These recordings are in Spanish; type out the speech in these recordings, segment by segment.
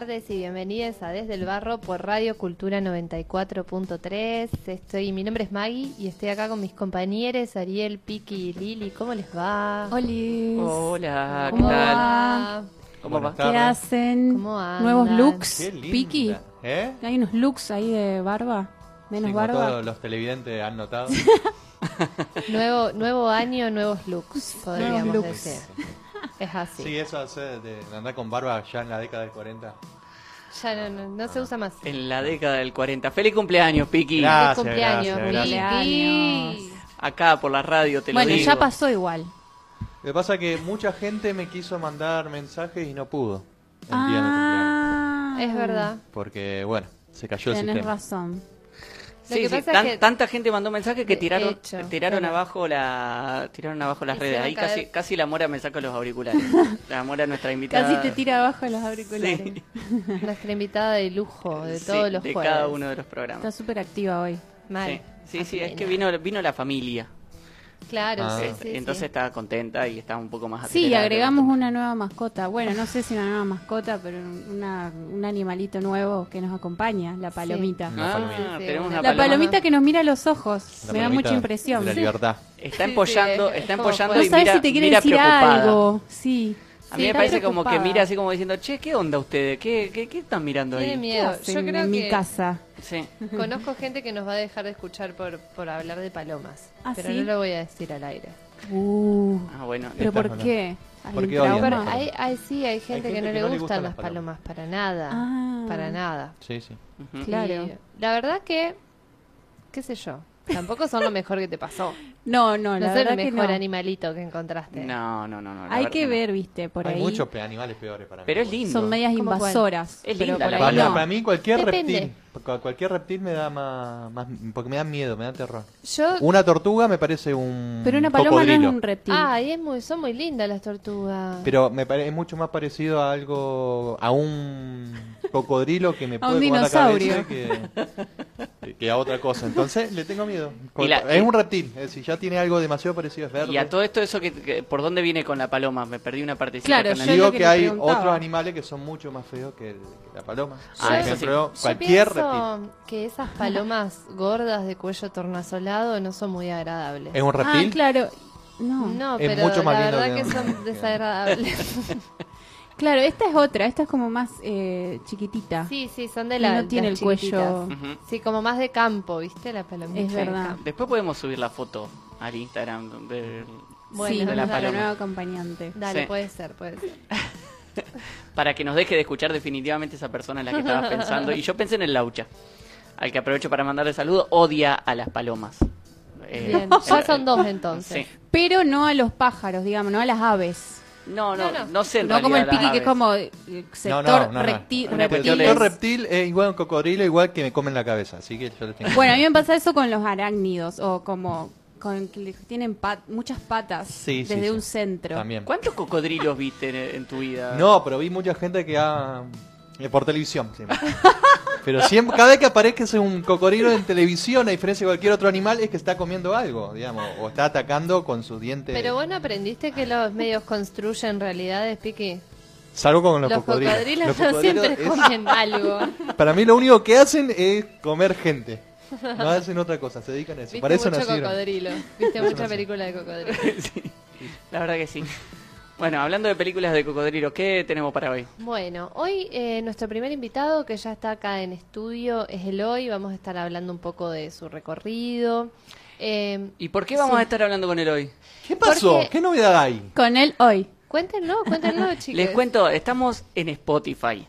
tardes y bienvenidos a Desde el Barro por Radio Cultura 94.3. Estoy, mi nombre es Maggie y estoy acá con mis compañeros Ariel, Piki y Lili. ¿Cómo les va? Hola, ¿qué ¿Cómo tal? va? ¿Cómo Buenas va? ¿Qué hacen? ¿Cómo andan? Nuevos looks. Qué linda. Piki. ¿Eh? Hay unos looks ahí de barba. Menos Sí, como barba. todos los televidentes han notado. Nuevo, nuevo año, nuevos looks, podríamos Nuevos looks. decir. Es así. Sí, eso hace de andar con barba ya en la década del 40. Ya no, no, no se usa más. En la década del 40. ¡Feliz cumpleaños, Piki! Gracias. Feliz cumpleaños, gracias, Piki. gracias. Acá por la radio te lo Bueno, digo. ya pasó igual. Lo que pasa es que mucha gente me quiso mandar mensajes y no pudo. El día de mi cumpleaños. Ah, Es verdad. Porque, bueno, se cayó el Tenés sistema. razón. Sí, sí, tan- que- tanta gente mandó mensajes que De tiraron hecho, tiraron claro. abajo la tiraron abajo las redes. Ahí casi casi la Mora me saca los auriculares. La Mora nuestra invitada. Casi te tira abajo los auriculares. Sí. Nuestra invitada de lujo de todos los de jueves. cada uno de los Está programas. súper activa hoy. Mal. Sí, sí, es que vino vino la familia. Claro, Ah. sí, sí, entonces sí. estaba contenta y estaba un poco más Sí, acelerada. agregamos una nueva mascota. Bueno, no sé si una nueva mascota, pero una, un animalito nuevo que nos acompaña, la palomita. Ah, palomita. Sí, sí, tenemos La palomita que nos mira a los ojos. La Me da mucha impresión. de La Sí. libertad. Está Sí, empollando, sí, es- está empollando No y sabes mira, si te quiere decir preocupada. algo. Sí. A Sí, mí me parece como que mira así como diciendo, che, ¿qué onda ustedes? ¿Qué, qué, qué están mirando Tiene ahí? ¿Qué miedo. Yo creo en que mi casa. Sí. conozco gente que nos va a dejar de escuchar por, por hablar de palomas. ¿Ah, pero sí? no lo voy a decir al aire. Uh, Ah, bueno. ¿Pero por hablando. qué? ¿Hay ¿Por un qué odian trauma? las Hay, hay, sí, hay gente, que, gente no que le no le gustan gustan las palomas, para nada. Ah. Para nada. Sí, sí. Claro. Y la verdad que, qué sé yo, tampoco son lo mejor que te pasó. No, no, No la es el verdad que mejor no. animalito que encontraste. No, no, no. no la Hay que no. ver, viste, por Hay ahí. muchos pe- animales peores para mí. Pero es lindo. Son medias invasoras. Es ahí Para, no. para mí cualquier Depende. reptil, cu- cualquier reptil me da más, más, porque me da miedo, me da terror. Yo, Una tortuga me parece un Pero una paloma no es un reptil. ah, y es muy, son muy lindas las tortugas. Pero me parece mucho más parecido a algo, a un cocodrilo que me A puede un comer la dinosaurio. cabeza que, que a otra cosa. Entonces le tengo miedo. La- es un reptil, es decir, ya tiene algo demasiado parecido, es verde. Y a todo esto, eso que, que- ¿por dónde viene con la paloma? Me perdí una partecita. Claro, con la- yo Digo que, hay otros animales que son mucho más feos que, el- que la paloma. Ah, Por sí. ejemplo, Yo cualquier pienso reptil. que esas palomas gordas de cuello tornasolado no son muy agradables. ¿Es un Ah, reptil? claro. No. No, Es pero mucho más la verdad que son desagradables. Claro, esta es otra. Esta es como más eh, chiquitita. sí, sí, son de Y la no tiene el cuello. Ujú. Sí, como más de campo, ¿viste? La palomita. Es de verdad. campo. Después podemos subir la foto al Instagram del- Bueno, sí, de la vamos a la paloma. nueva acompañante. Dale, Sí. puede ser, puede ser. para que nos deje de escuchar definitivamente esa persona en la que estaba pensando. Y yo pensé en el Laucha, al que aprovecho para mandarle saludo, odia a las palomas. Eh, Bien, el- ya son dos entonces. Sí. Pero no a los pájaros, digamos, no a las aves. No, no, No, no, sé en No como el piqui, que es como eh, No, sector no, no, no. repti- Una El sector reptil es igual a un cocodrilo, igual que me comen la cabeza. Así que yo tengo Bueno, a mí me pasa eso con los arácnidos o como con que tienen pat- muchas patas Sí, desde sí. un centro. También. ¿Cuántos cocodrilos viste en, en tu vida? No, pero vi mucha gente que ha... eh, por televisión, siempre. Pero siempre, cada vez que aparezca un cocodrilo en televisión, a diferencia de cualquier otro animal, es que está comiendo algo, digamos, o está atacando con sus dientes. Pero vos no aprendiste que los medios construyen realidades, Piqui. Salgo con los, Los cocodrilos. cocodrilos Los no cocodrilos siempre es- comen algo. Para mí lo único que hacen es comer gente. No hacen otra cosa, se dedican a eso. Viste Para eso mucho nacieron. cocodrilo. Viste mucha película de cocodrilo. Sí, la verdad que sí. Bueno, hablando de películas de cocodrilos, ¿qué tenemos para hoy? Bueno, hoy eh, nuestro primer invitado que ya está acá en estudio es Eloy. Vamos a estar hablando un poco de su recorrido. Eh, ¿Y por qué vamos Sí. a estar hablando con él hoy? ¿Qué pasó? Porque- ¿Qué novedad hay? Con él hoy. Cuéntenlo, cuéntenlo, chicos. Les cuento, estamos en Spotify.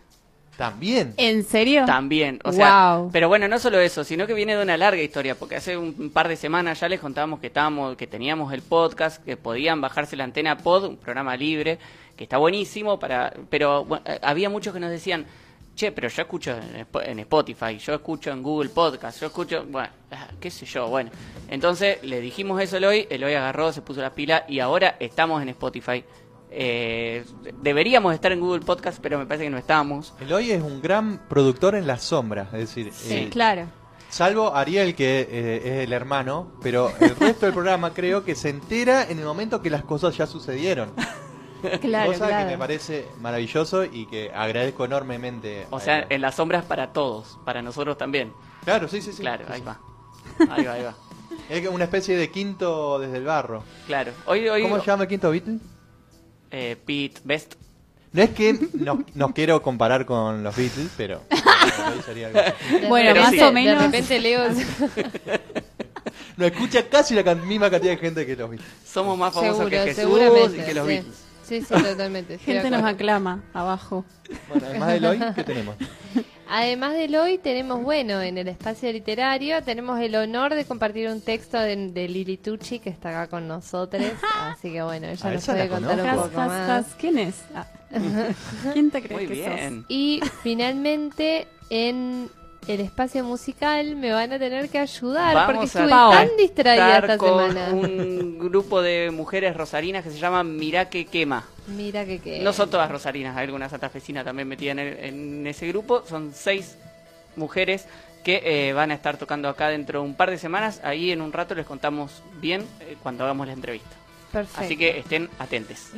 También. ¿En serio? También, o sea, Wow. pero bueno, no solo eso, sino que viene de una larga historia, porque hace un par de semanas ya les contábamos que estábamos, que teníamos el podcast, que podían bajarse la antena pod, un programa libre, que está buenísimo para, pero bueno, eh, había muchos que nos decían, che, pero yo escucho en Spotify, yo escucho en Google Podcast, yo escucho, bueno, ah, qué sé yo, bueno. Entonces le dijimos eso a Eloy, Eloy agarró, se puso la pila y ahora estamos en Spotify. Eh, deberíamos estar en Google Podcast, pero me parece que no estamos. Eloy es un gran productor en las sombras, es decir, Sí, eh, claro. salvo Ariel, que eh, es el hermano, pero el resto del programa creo que se entera en el momento que las cosas ya sucedieron. Claro, cosa que me parece maravilloso y que agradezco enormemente. O sea, en las sombras para todos, para nosotros también. Claro, sí, sí, sí. claro, Sí, ahí sí. va. Ahí va, ahí va. Es una especie de quinto desde el barro. Claro. Hoy, hoy, ¿Cómo se llama el quinto Beatle? Eh, Pete Best. No es que no, no quiero comparar con los Beatles, pero algo Bueno, repente- más o menos. De repente Leo... no escucha casi la can- misma cantidad de gente que los Beatles. Somos más famosos Seguro, que Jesús y que los sí. Beatles. Sí, sí, totalmente. Gente nos aclama abajo. Bueno, además de Eloy, ¿qué tenemos? Además de hoy tenemos, bueno, en el espacio literario tenemos el honor de compartir un texto de, de Lili Tucci que está acá con nosotros. Así que bueno, ella nos puede contar un conozco. Has, poco has, más. has. ¿Quién es? Ah. ¿Quién te crees Muy que bien. Y finalmente en el espacio musical me van a tener que ayudar porque estuve tan distraída esta con semana. un grupo de mujeres rosarinas que se llama Mirá que quema. Mira que qué. No son todas rosarinas, hay algunas santafesinas también metidas en, el- en ese grupo. Son seis mujeres que eh, van a estar tocando acá dentro de un par de semanas. Ahí en un rato les contamos bien eh, cuando hagamos la entrevista. Perfecto. Así que estén atentes.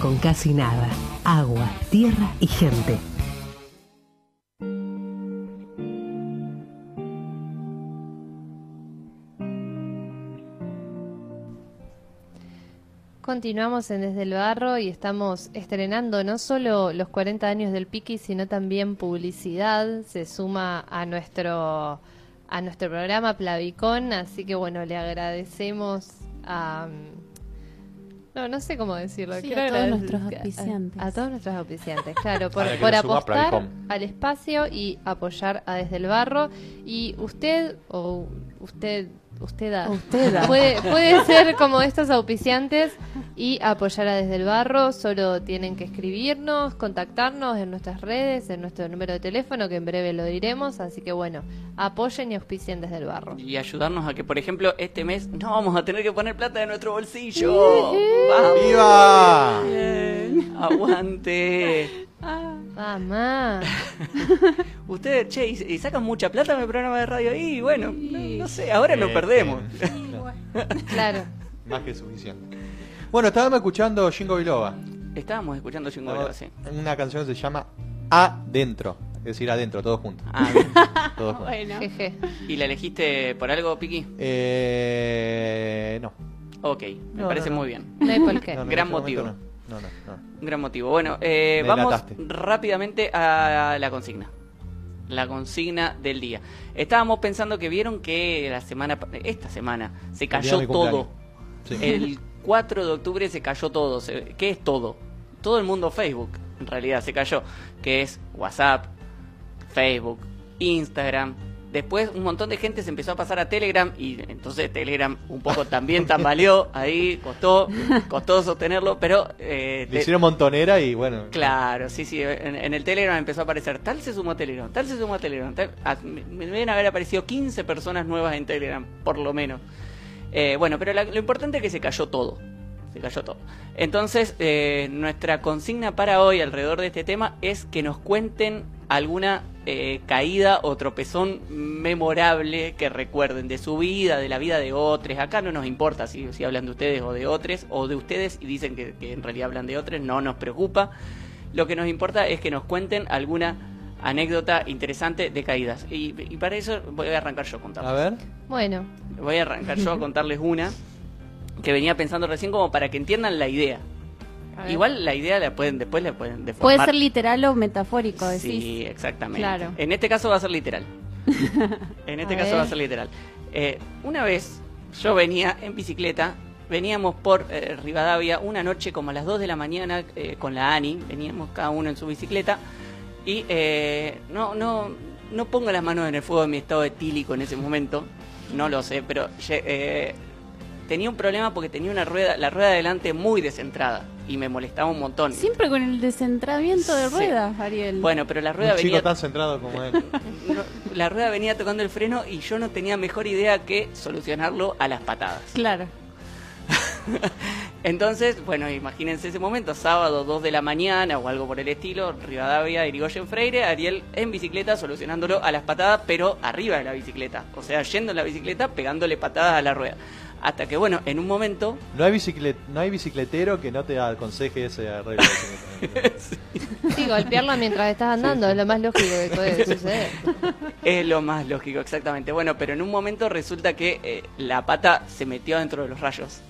Con casi nada. Agua, tierra y gente. Continuamos en Desde el Barro y estamos estrenando no solo los 40 años del Piki, sino también publicidad. Se suma a nuestro a nuestro programa Plavicón, así que bueno, le agradecemos a no, no sé cómo decirlo. Sí, quiero a todos nuestros auspiciantes. A, a todos nuestros auspiciantes, claro, por, apostar al espacio y apoyar a Desde el Barro. Y usted, o usted, usted, a- Usted a. puede, puede ser como estos auspiciantes y apoyar a Desde el Barro. Solo tienen que escribirnos, contactarnos en nuestras redes, en nuestro número de teléfono, que en breve lo diremos. Así que bueno, apoyen y auspicien Desde el Barro. Y ayudarnos a que, por ejemplo, este mes no vamos a tener que poner plata de nuestro bolsillo. ¡Vamos! ¡Viva! Bien. Aguante. Mamá. Ustedes, che, y, y sacan mucha plata en el programa de radio ahí. Bueno, no, no sé, ahora lo Eh, perdemos. eh, Claro. Más que suficiente. Bueno, estábamos escuchando Jingo Biloba. Estábamos escuchando Jingo Bell, sí. Una canción que se llama Adentro. Es decir, adentro, todos juntos. Ah, bien. Todos juntos. Bueno. Jeje. ¿Y la elegiste por algo, Piki? Eh, no. Ok, me No, parece no, no. muy bien. No hay por qué. No, no, Gran este motivo. No, no, no. no. Un gran motivo. Bueno, eh, vamos rápidamente a la consigna. La consigna del día. Estábamos pensando que vieron que la semana, esta semana, se cayó todo. Sí. El 4 de octubre se cayó todo. ¿Qué es todo? Todo el mundo Facebook, en realidad, se cayó. Que es WhatsApp, Facebook, Instagram. Después un montón de gente se empezó a pasar a Telegram y entonces Telegram un poco también tambaleó. Ahí costó, costó sostenerlo, pero... eh, Le te- hicieron montonera y bueno. Claro, sí, sí. En, en el Telegram empezó a aparecer. Tal se sumó a Telegram, tal se sumó a Telegram. tal- a- me, me deben haber aparecido 15 personas nuevas en Telegram, por lo menos. Eh, bueno, pero la- lo importante es que se cayó todo. Se cayó todo. Entonces, eh, nuestra consigna para hoy alrededor de este tema es que nos cuenten alguna eh, caída o tropezón memorable que recuerden de su vida, de la vida de otros. Acá no nos importa si, si hablan de ustedes o de otros, o de ustedes y dicen que, que en realidad hablan de otros, no nos preocupa. Lo que nos importa es que nos cuenten alguna anécdota interesante de caídas. Y, y para eso voy a arrancar yo a contarles. A ver. Bueno, Voy a arrancar yo a contarles una que venía pensando recién como para que entiendan la idea. Igual la idea la pueden después la pueden deformar. Puede ser literal o metafórico, decís. Sí, exactamente. Claro. En este caso va a ser literal. en este A caso ver. va a ser literal. Eh, una vez yo venía en bicicleta, veníamos por eh, Rivadavia una noche como a las 2 de la mañana eh, con la Ani, veníamos cada uno en su bicicleta y eh, no, no, no pongo las manos en el fuego de mi estado etílico en ese momento, no lo sé, pero tenía un problema porque tenía una rueda, la rueda de adelante muy descentrada y me molestaba un montón. Siempre con el descentramiento de Sí. ruedas, Ariel. Bueno, pero la rueda Un chico venía tan centrado como él. no, la rueda venía tocando el freno y yo no tenía mejor idea que solucionarlo a las patadas. Claro. Entonces, bueno, imagínense ese momento, sábado 2 de la mañana o algo por el estilo, Rivadavia, Irigoyen Freire, Ariel en bicicleta solucionándolo a las patadas, pero arriba de la bicicleta. O sea, yendo en la bicicleta, pegándole patadas a la rueda. Hasta que, bueno, en un momento No hay, biciclet, no hay bicicletero que no te aconseje ese arreglo. Sí, golpearla mientras estás andando es lo más lógico que puede suceder. es lo más lógico, exactamente. Bueno, pero en un momento resulta que eh, la pata se metió dentro de los rayos.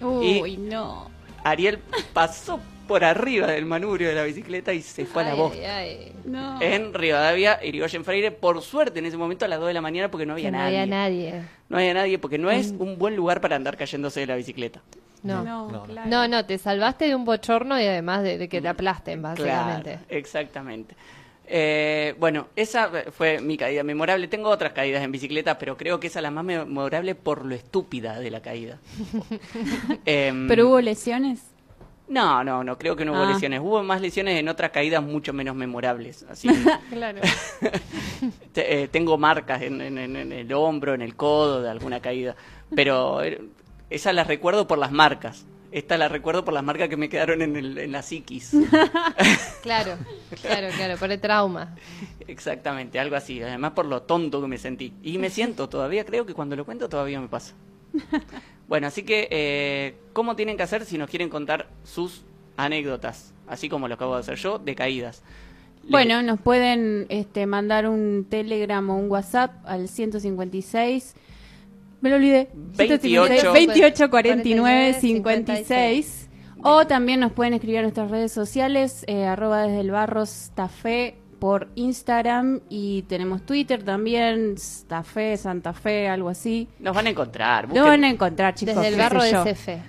Uy, no. Ariel pasó por arriba del manubrio de la bicicleta y se fue a la Ay, voz. ay, ay. No. En Rivadavia, Irigoyen Freire, por suerte en ese momento a las 2 de la mañana porque no había Que no nadie. había nadie. No había nadie porque no es un buen lugar para andar cayéndose de la bicicleta. No. No, no. claro. No, no, te salvaste de un bochorno y además de, de que te aplasten, básicamente. Claro, exactamente. Eh, bueno, esa fue mi caída memorable. Tengo otras caídas en bicicleta, pero creo que esa es la más memorable por lo estúpida de la caída. Em, ¿Pero hubo lesiones? No, no, no, creo que no hubo Ah. lesiones. Hubo más lesiones en otras caídas mucho menos memorables. Así Claro. eh, tengo marcas en, en- en- en el hombro, en el codo de alguna caída. Pero eh, esas las recuerdo por las marcas. Esta la recuerdo por las marcas que me quedaron en, el- en la psiquis. Claro, claro, claro, por el trauma. Exactamente, algo así. Además por lo tonto que me sentí. Y me siento todavía, creo que cuando lo cuento todavía me pasa. Bueno, así que, eh, ¿cómo tienen que hacer si nos quieren contar sus anécdotas? Así como lo acabo de hacer yo, de caídas. Bueno, nos pueden este, mandar un Telegram o un WhatsApp al 156. Me lo olvidé. 28. 28 49 56. 56. O también nos pueden escribir a nuestras redes sociales, eh, arroba desde el barros Tafé por Instagram y tenemos Twitter también, Tafé, Santa Fe, algo así. Nos van a encontrar. Busquen- van a encontrar, chicos. Desde el barro de. SF.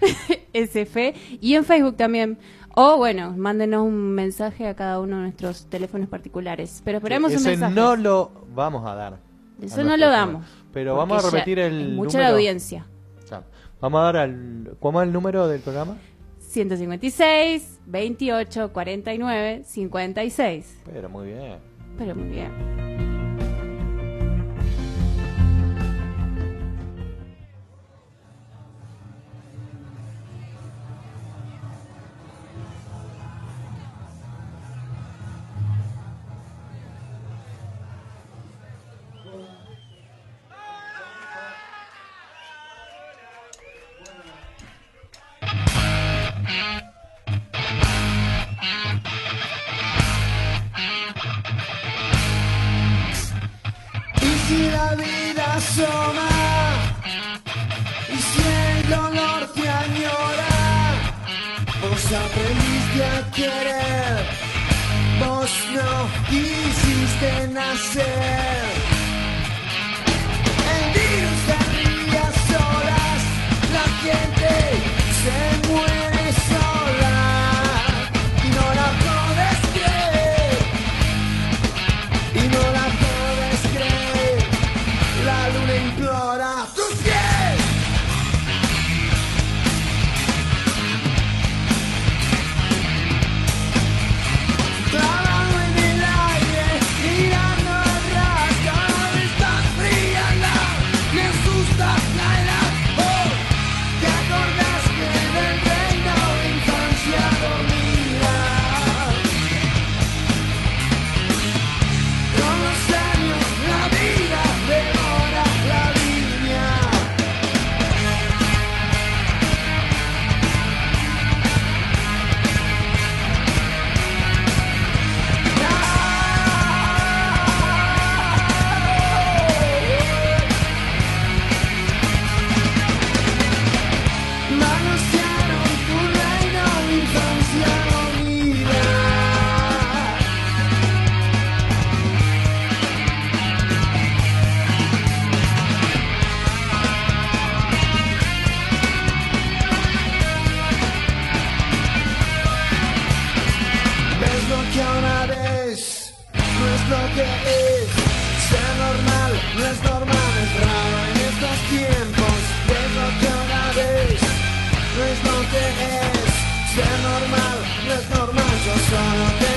SF y en Facebook también. O bueno, mándenos un mensaje a cada uno de nuestros teléfonos particulares. Pero esperemos un Ese mensaje. no lo vamos a dar. Eso a no lo damos. Pero vamos a repetir el mucha número. la audiencia. Vamos a dar al. ¿Cómo es el número del programa? 156, 28, 49, 56. Pero muy bien. Pero muy bien. no es normal, yo solo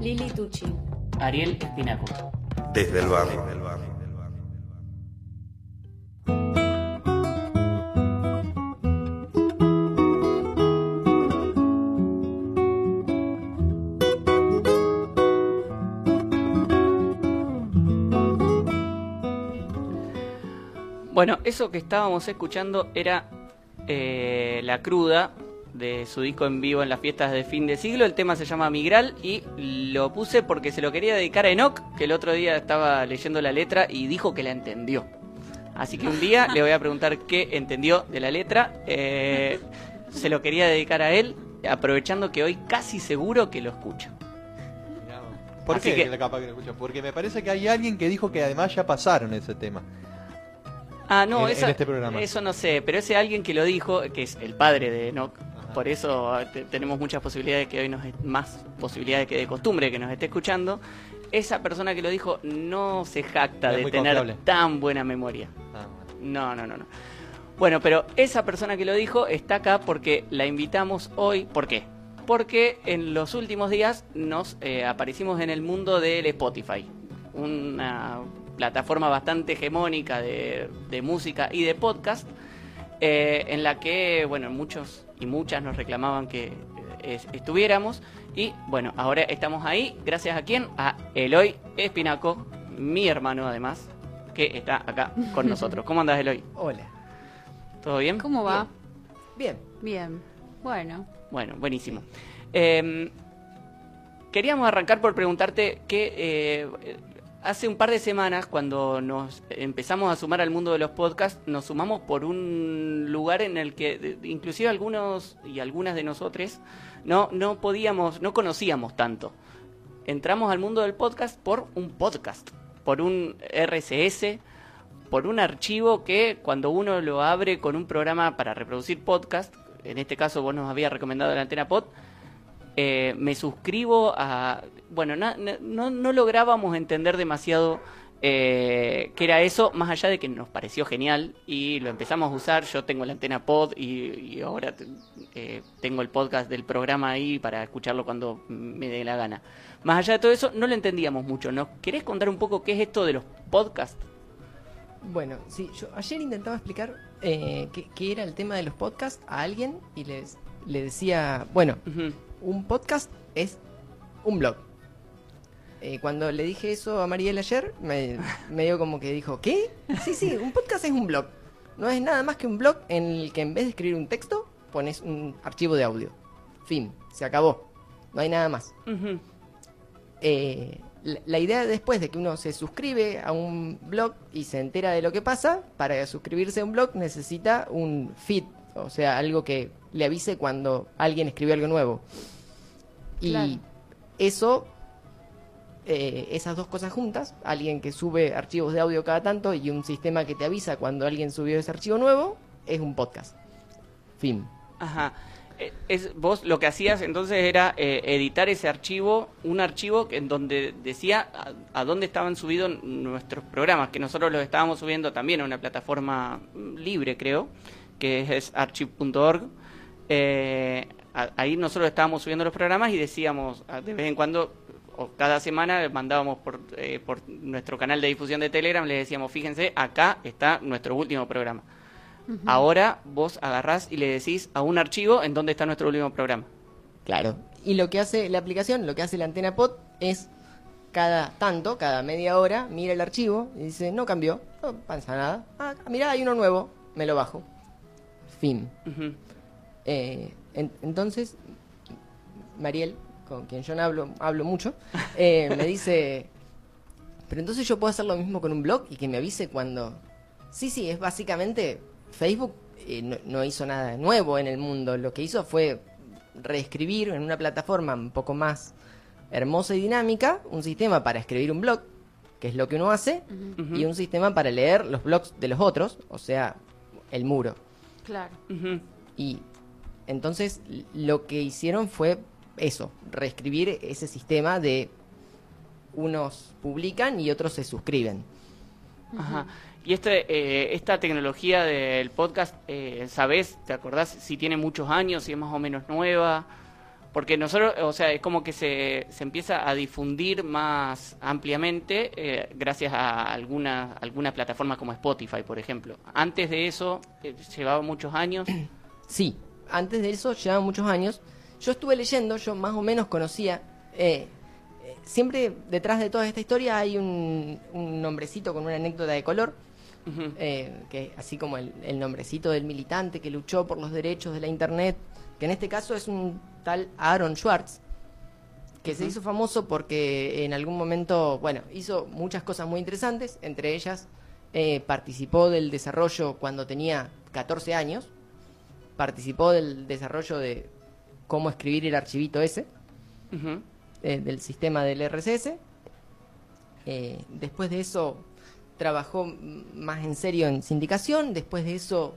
Lili Tucci. Ariel Espinaco. Desde el barrio. Bueno, eso que estábamos escuchando era eh, La Cruda de su disco en vivo en las fiestas de fin de siglo. El tema se llama Migral y lo puse porque se lo quería dedicar a Enoch, que el otro día estaba leyendo la letra y dijo que la entendió. Así que un día le voy a preguntar qué entendió de la letra. Eh, se lo quería dedicar a él, aprovechando que hoy casi seguro que lo escucha. ¿Por Así qué que- que... capaz que lo escucha? Porque me parece que hay alguien que dijo que además ya pasaron ese tema. Ah, no, En- eso, en este programa. eso no sé, pero ese alguien que lo dijo, que es el padre de Enoch, por eso ah, te- tenemos muchas posibilidades que hoy nos más posibilidades que de costumbre que nos esté escuchando. Esa persona que lo dijo no se jacta Es de tener confiable. tan buena memoria. Ah, No, no, no, no. Bueno, pero esa persona que lo dijo está acá porque la invitamos hoy. ¿Por qué? Porque en los últimos días nos eh, aparecimos en el mundo del Spotify, una plataforma bastante hegemónica de, de música y de podcast, eh, en la que, bueno, muchos y muchas nos reclamaban que eh, es- estuviéramos. Y bueno, ahora estamos ahí, gracias a quién? A Eloy Espinaco, mi hermano además, que está acá con nosotros. ¿Cómo andas, Eloy? Hola. ¿Todo bien? ¿Cómo va? Bien. Bien. Bueno. Bueno, buenísimo. Eh, queríamos arrancar por preguntarte que eh, hace un par de semanas, cuando nos empezamos a sumar al mundo de los podcasts, nos sumamos por un lugar en el que inclusive algunos y algunas de nosotros no, no podíamos, no conocíamos tanto. Entramos al mundo del podcast por un podcast, por un RSS, por un archivo que cuando uno lo abre con un programa para reproducir podcast, en este caso vos nos habías recomendado la antena pod, eh, me suscribo a... Bueno, na- na- no, no lográbamos entender demasiado eh, qué era eso, más allá de que nos pareció genial y lo empezamos a usar. Yo tengo la antena pod y, y ahora eh, tengo el podcast del programa ahí para escucharlo cuando me dé la gana. Más allá de todo eso, no lo entendíamos mucho. ¿Nos querés contar un poco qué es esto de los podcasts? Bueno, sí, yo ayer intentaba explicar eh, qué, qué era el tema de los podcasts a alguien y les, le decía, bueno. Un podcast es un blog. Eh, cuando le dije eso a Mariel ayer, me, medio como que dijo, ¿qué? Sí, sí, un podcast es un blog. No es nada más que un blog en el que en vez de escribir un texto, pones un archivo de audio. Fin, se acabó. No hay nada más. Eh, la, la idea después de que uno se suscribe a un blog y se entera de lo que pasa, para suscribirse a un blog necesita un feed, o sea, algo que le avise cuando alguien escribe algo nuevo. Y Claro. eso, eh, esas dos cosas juntas, alguien que sube archivos de audio cada tanto y un sistema que te avisa cuando alguien subió ese archivo nuevo, es un podcast. Fin. Ajá. Eh, Es, vos lo que hacías entonces era eh, editar ese archivo, un archivo que- en donde decía a, a dónde estaban subidos nuestros programas, que nosotros los estábamos subiendo también a una plataforma mm, libre, creo, que es, archive.org. Eh, ahí nosotros estábamos subiendo los programas y decíamos de vez en cuando, o cada semana mandábamos por, eh, por nuestro canal de difusión de Telegram, le decíamos, fíjense, acá está nuestro último programa. Ahora vos agarrás y le decís a un archivo en dónde está nuestro último programa. Claro. Y lo que hace la aplicación, lo que hace la antena pod es cada tanto, cada media hora, mira el archivo y dice, no cambió, no pasa nada. Ah, mira, hay uno nuevo, me lo bajo. Fin. Eh, en- entonces, Mariel, con quien yo no hablo, hablo mucho, eh, me dice, pero entonces yo puedo hacer lo mismo con un blog y que me avise cuando... Sí, sí, es básicamente Facebook eh, no, no hizo nada nuevo en el mundo, lo que hizo fue reescribir en una plataforma un poco más hermosa y dinámica un sistema para escribir un blog, que es lo que uno hace, y un sistema para leer los blogs de los otros, o sea, el muro. Claro. Y entonces lo que hicieron fue eso, reescribir ese sistema de unos publican y otros se suscriben. Ajá. Y este, eh, esta tecnología del podcast, eh, ¿sabés, te acordás si tiene muchos años, si es más o menos nueva? Porque nosotros, o sea, es como que se, se empieza a difundir más ampliamente eh, gracias a alguna, alguna plataforma como Spotify, por ejemplo. Antes de eso, eh, llevaba muchos años. Sí, antes de eso llevaban muchos años. Yo estuve leyendo, yo más o menos conocía. eh, eh, siempre detrás de toda esta historia hay un, un nombrecito con una anécdota de color. Ujú. eh, que así como el, el nombrecito del militante que luchó por los derechos de la internet, que en este caso es un tal Aaron Schwartz, que se hizo famoso porque en algún momento, bueno, hizo muchas cosas muy interesantes, entre ellas eh, participó del desarrollo cuando tenía 14 años, participó del desarrollo de cómo escribir el archivito ese, eh, del sistema del RCS. Eh, después de eso trabajó más en serio en sindicación. Después de eso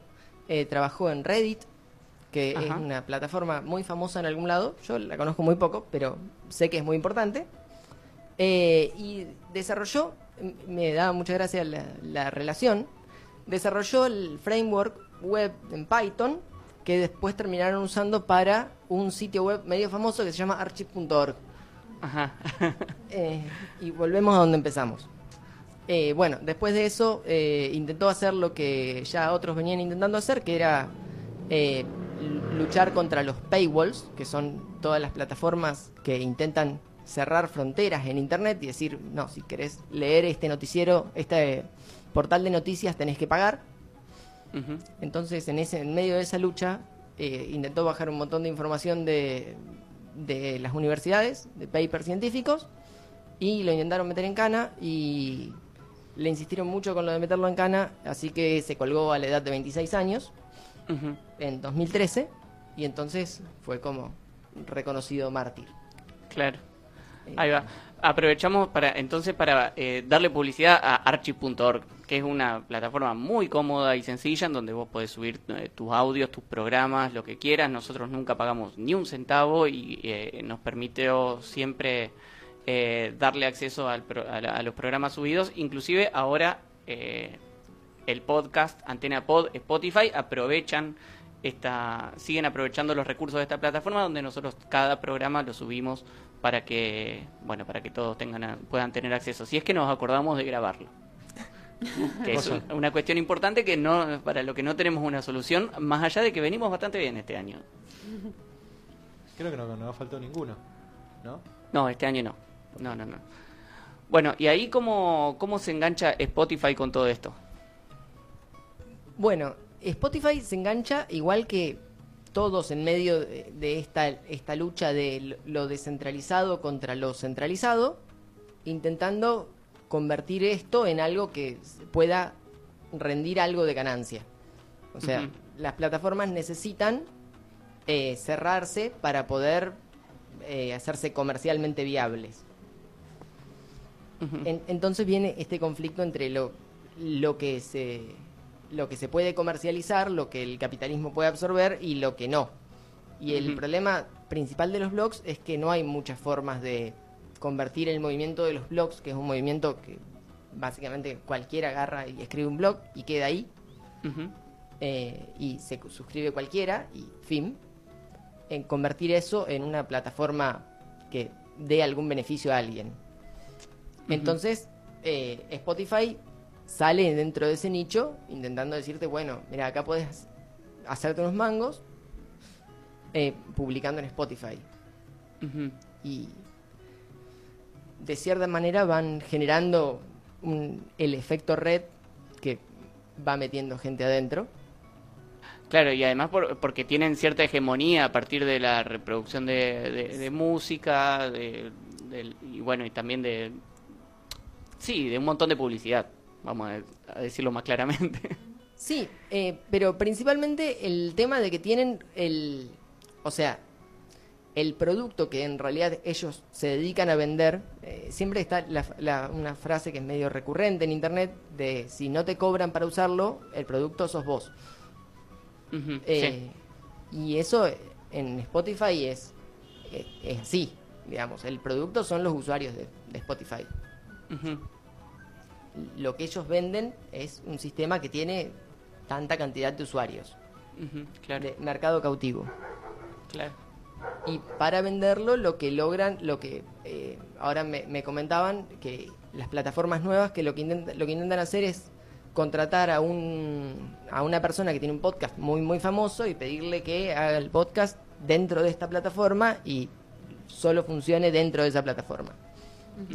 trabajó en Reddit, que es una plataforma muy famosa en algún lado. Yo la conozco muy poco, pero sé que es muy importante. Eh, y desarrolló, me da mucha gracia la, la relación, desarrolló el framework web en Python que después terminaron usando para un sitio web medio famoso que se llama archive.org. Ajá. Eh, y volvemos a donde empezamos. Eh, bueno, después de eso intentó hacer lo que ya otros venían intentando hacer, que era luchar contra los paywalls, que son todas las plataformas que intentan cerrar fronteras en Internet y decir, no, si querés leer este noticiero, este portal de noticias tenés que pagar. Entonces, en, ese, en medio de esa lucha, eh, intentó bajar un montón de información de, de las universidades, de papers científicos, y lo intentaron meter en cana y le insistieron mucho con lo de meterlo en cana, así que se colgó a la edad de 26 años, En 2013, y entonces fue como reconocido mártir. Claro. Eh, Ahí va. Aprovechamos para entonces para eh, darle publicidad a archi.org, que es una plataforma muy cómoda y sencilla en donde vos podés subir eh, tus audios, tus programas, lo que quieras. Nosotros nunca pagamos ni un centavo y eh, nos permitió siempre darle acceso al pro- a, la- a los programas subidos. Inclusive ahora eh, el podcast Antena Pod, Spotify aprovechan esta, siguen aprovechando los recursos de esta plataforma donde nosotros cada programa lo subimos para que, bueno, para que todos tengan, a- puedan tener acceso. Si es que nos acordamos de grabarlo. Que es un- una cuestión importante que no, para lo que no tenemos una solución, más allá de que venimos bastante bien este año. Creo que no, no faltó ninguno, ¿no? No, este año no. No, no, no. Bueno, y ahí cómo, cómo se engancha Spotify con todo esto. Bueno, Spotify se engancha igual que todos en medio de, esta, esta lucha de lo descentralizado contra lo centralizado. intentando convertir esto en algo que pueda rendir algo de ganancia. O sea, las plataformas necesitan eh, cerrarse para poder eh, hacerse comercialmente viables. En- entonces viene este conflicto entre lo, lo que se lo que se puede comercializar, lo que el capitalismo puede absorber y lo que no. Y el problema principal de los blogs es que no hay muchas formas de convertir el movimiento de los blogs, que es un movimiento que básicamente cualquiera agarra y escribe un blog y queda ahí, eh, y se suscribe cualquiera y fin, en convertir eso en una plataforma que dé algún beneficio a alguien. Entonces, eh, Spotify sale dentro de ese nicho intentando decirte, bueno, mira, acá puedes hacerte unos mangos eh, publicando en Spotify. Y de cierta manera van generando un- el efecto red que va metiendo gente adentro. Claro, y además por- porque tienen cierta hegemonía a partir de la reproducción de, de- de música, de, y bueno, y también de... Sí, de un montón de publicidad, vamos a, decirlo más claramente. Sí, eh, pero principalmente el tema de que tienen el, o sea, el producto que en realidad ellos se dedican a vender, eh, siempre está la- la- una frase que es medio recurrente en internet de si no te cobran para usarlo, el producto sos vos. Eh, Y eso en Spotify es, eh, es así, digamos, el producto son los usuarios de, de Spotify. Ujú. Lo que ellos venden es un sistema que tiene tanta cantidad de usuarios, claro, de mercado cautivo. claro. Y para venderlo lo que logran, lo que eh, ahora me, me comentaban, que las plataformas nuevas que lo que, intenta- lo que intentan hacer es contratar a, un, a una persona que tiene un podcast muy muy famoso y pedirle que haga el podcast dentro de esta plataforma y solo funcione dentro de esa plataforma.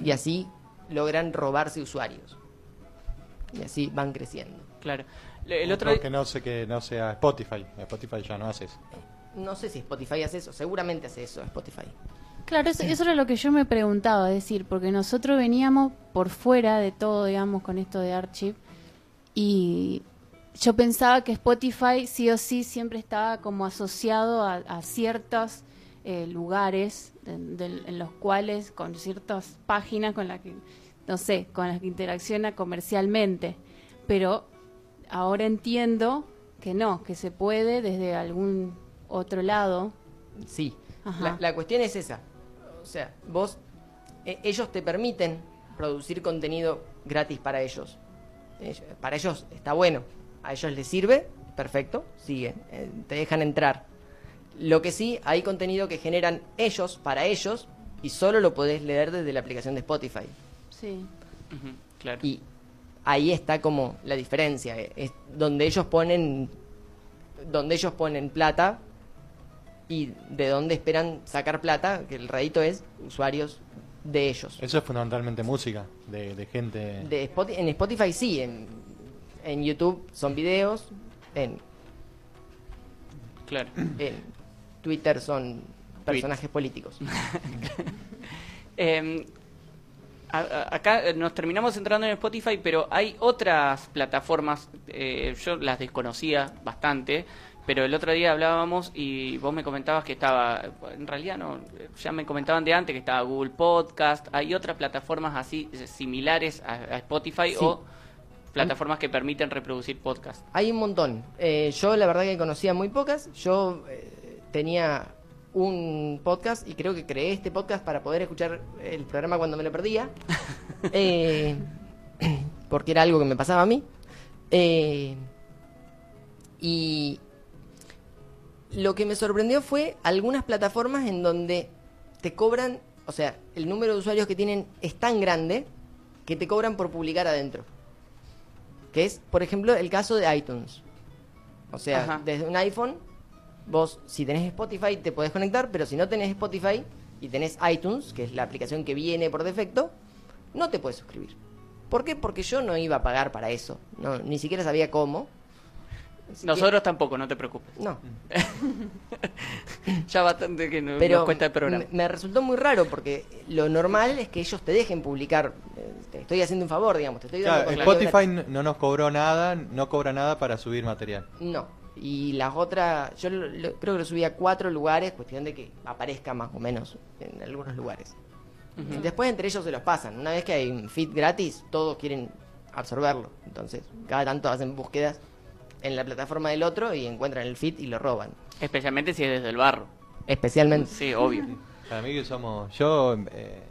Y así logran robarse usuarios. Y así van creciendo. Claro. El otro Otro que no sé que no sea Spotify. Spotify ya no hace eso. No sé si Spotify hace eso, seguramente hace eso Spotify. Claro, eso, eso era lo que yo me preguntaba, es decir, porque nosotros veníamos por fuera de todo, digamos, con esto de Archive, y yo pensaba que Spotify sí o sí siempre estaba como asociado a, a ciertos eh, lugares en los cuales, con ciertas páginas con las que, no sé, con las que interacciona comercialmente, pero ahora entiendo que no, que se puede desde algún otro lado. Sí, la, la cuestión es esa. O sea, vos, eh, ellos te permiten producir contenido gratis para ellos. Ellos- Para ellos está bueno. A ellos les sirve, perfecto, siguen, eh, te dejan entrar. Lo que sí, hay contenido que generan ellos para ellos y solo lo podés leer desde la aplicación de Spotify. Sí. Claro. Y ahí está como la diferencia, eh, es donde ellos ponen donde ellos ponen plata y de dónde esperan sacar plata, que el rédito es usuarios de ellos. Eso es fundamentalmente música, de, de gente... De Spoti- en Spotify sí, en, en YouTube son videos, en, Claro. en Twitter son personajes políticos. Eh, a- a- acá eh, nos terminamos entrando en Spotify, pero hay otras plataformas, eh, yo las desconocía bastante, pero el otro día hablábamos y vos me comentabas que estaba, en realidad no, ya me comentaban de antes que estaba Google Podcast, hay otras plataformas así eh, similares a, a Spotify Sí. o plataformas que permiten reproducir podcast. Hay un montón. Eh, yo la verdad que conocía muy pocas. Yo eh, tenía un podcast y creo que creé este podcast para poder escuchar el programa cuando me lo perdía. Eh, porque era algo que me pasaba a mí. Eh, y lo que me sorprendió fue algunas plataformas en donde te cobran, o sea, el número de usuarios que tienen es tan grande que te cobran por publicar adentro. Que es, por ejemplo, el caso de iTunes. O sea, Ajá. desde un iPhone, vos, si tenés Spotify, te podés conectar, pero si no tenés Spotify y tenés iTunes, que es la aplicación que viene por defecto, no te puedes suscribir. ¿Por qué? Porque yo no iba a pagar para eso. No, ni siquiera sabía cómo. Así que- Nosotros tampoco, no te preocupes. No, Ya bastante que no- pero nos cuesta el programa. me, resultó muy raro porque lo normal es que ellos te dejen publicar. eh, Te estoy haciendo un favor, digamos. Te estoy dando Claro, Spotify gratis. no nos cobró nada, no cobra nada para subir material. No. Y las otras, yo lo- lo- creo que lo subí a cuatro lugares, cuestión de que aparezca más o menos en algunos lugares. Después entre ellos se los pasan. Una vez que hay un feed gratis, todos quieren absorberlo. Entonces, cada tanto hacen búsquedas en la plataforma del otro y encuentran el feed y lo roban. Especialmente si es desde el barro. Especialmente. Sí, obvio. Para mí que somos... Yo eh,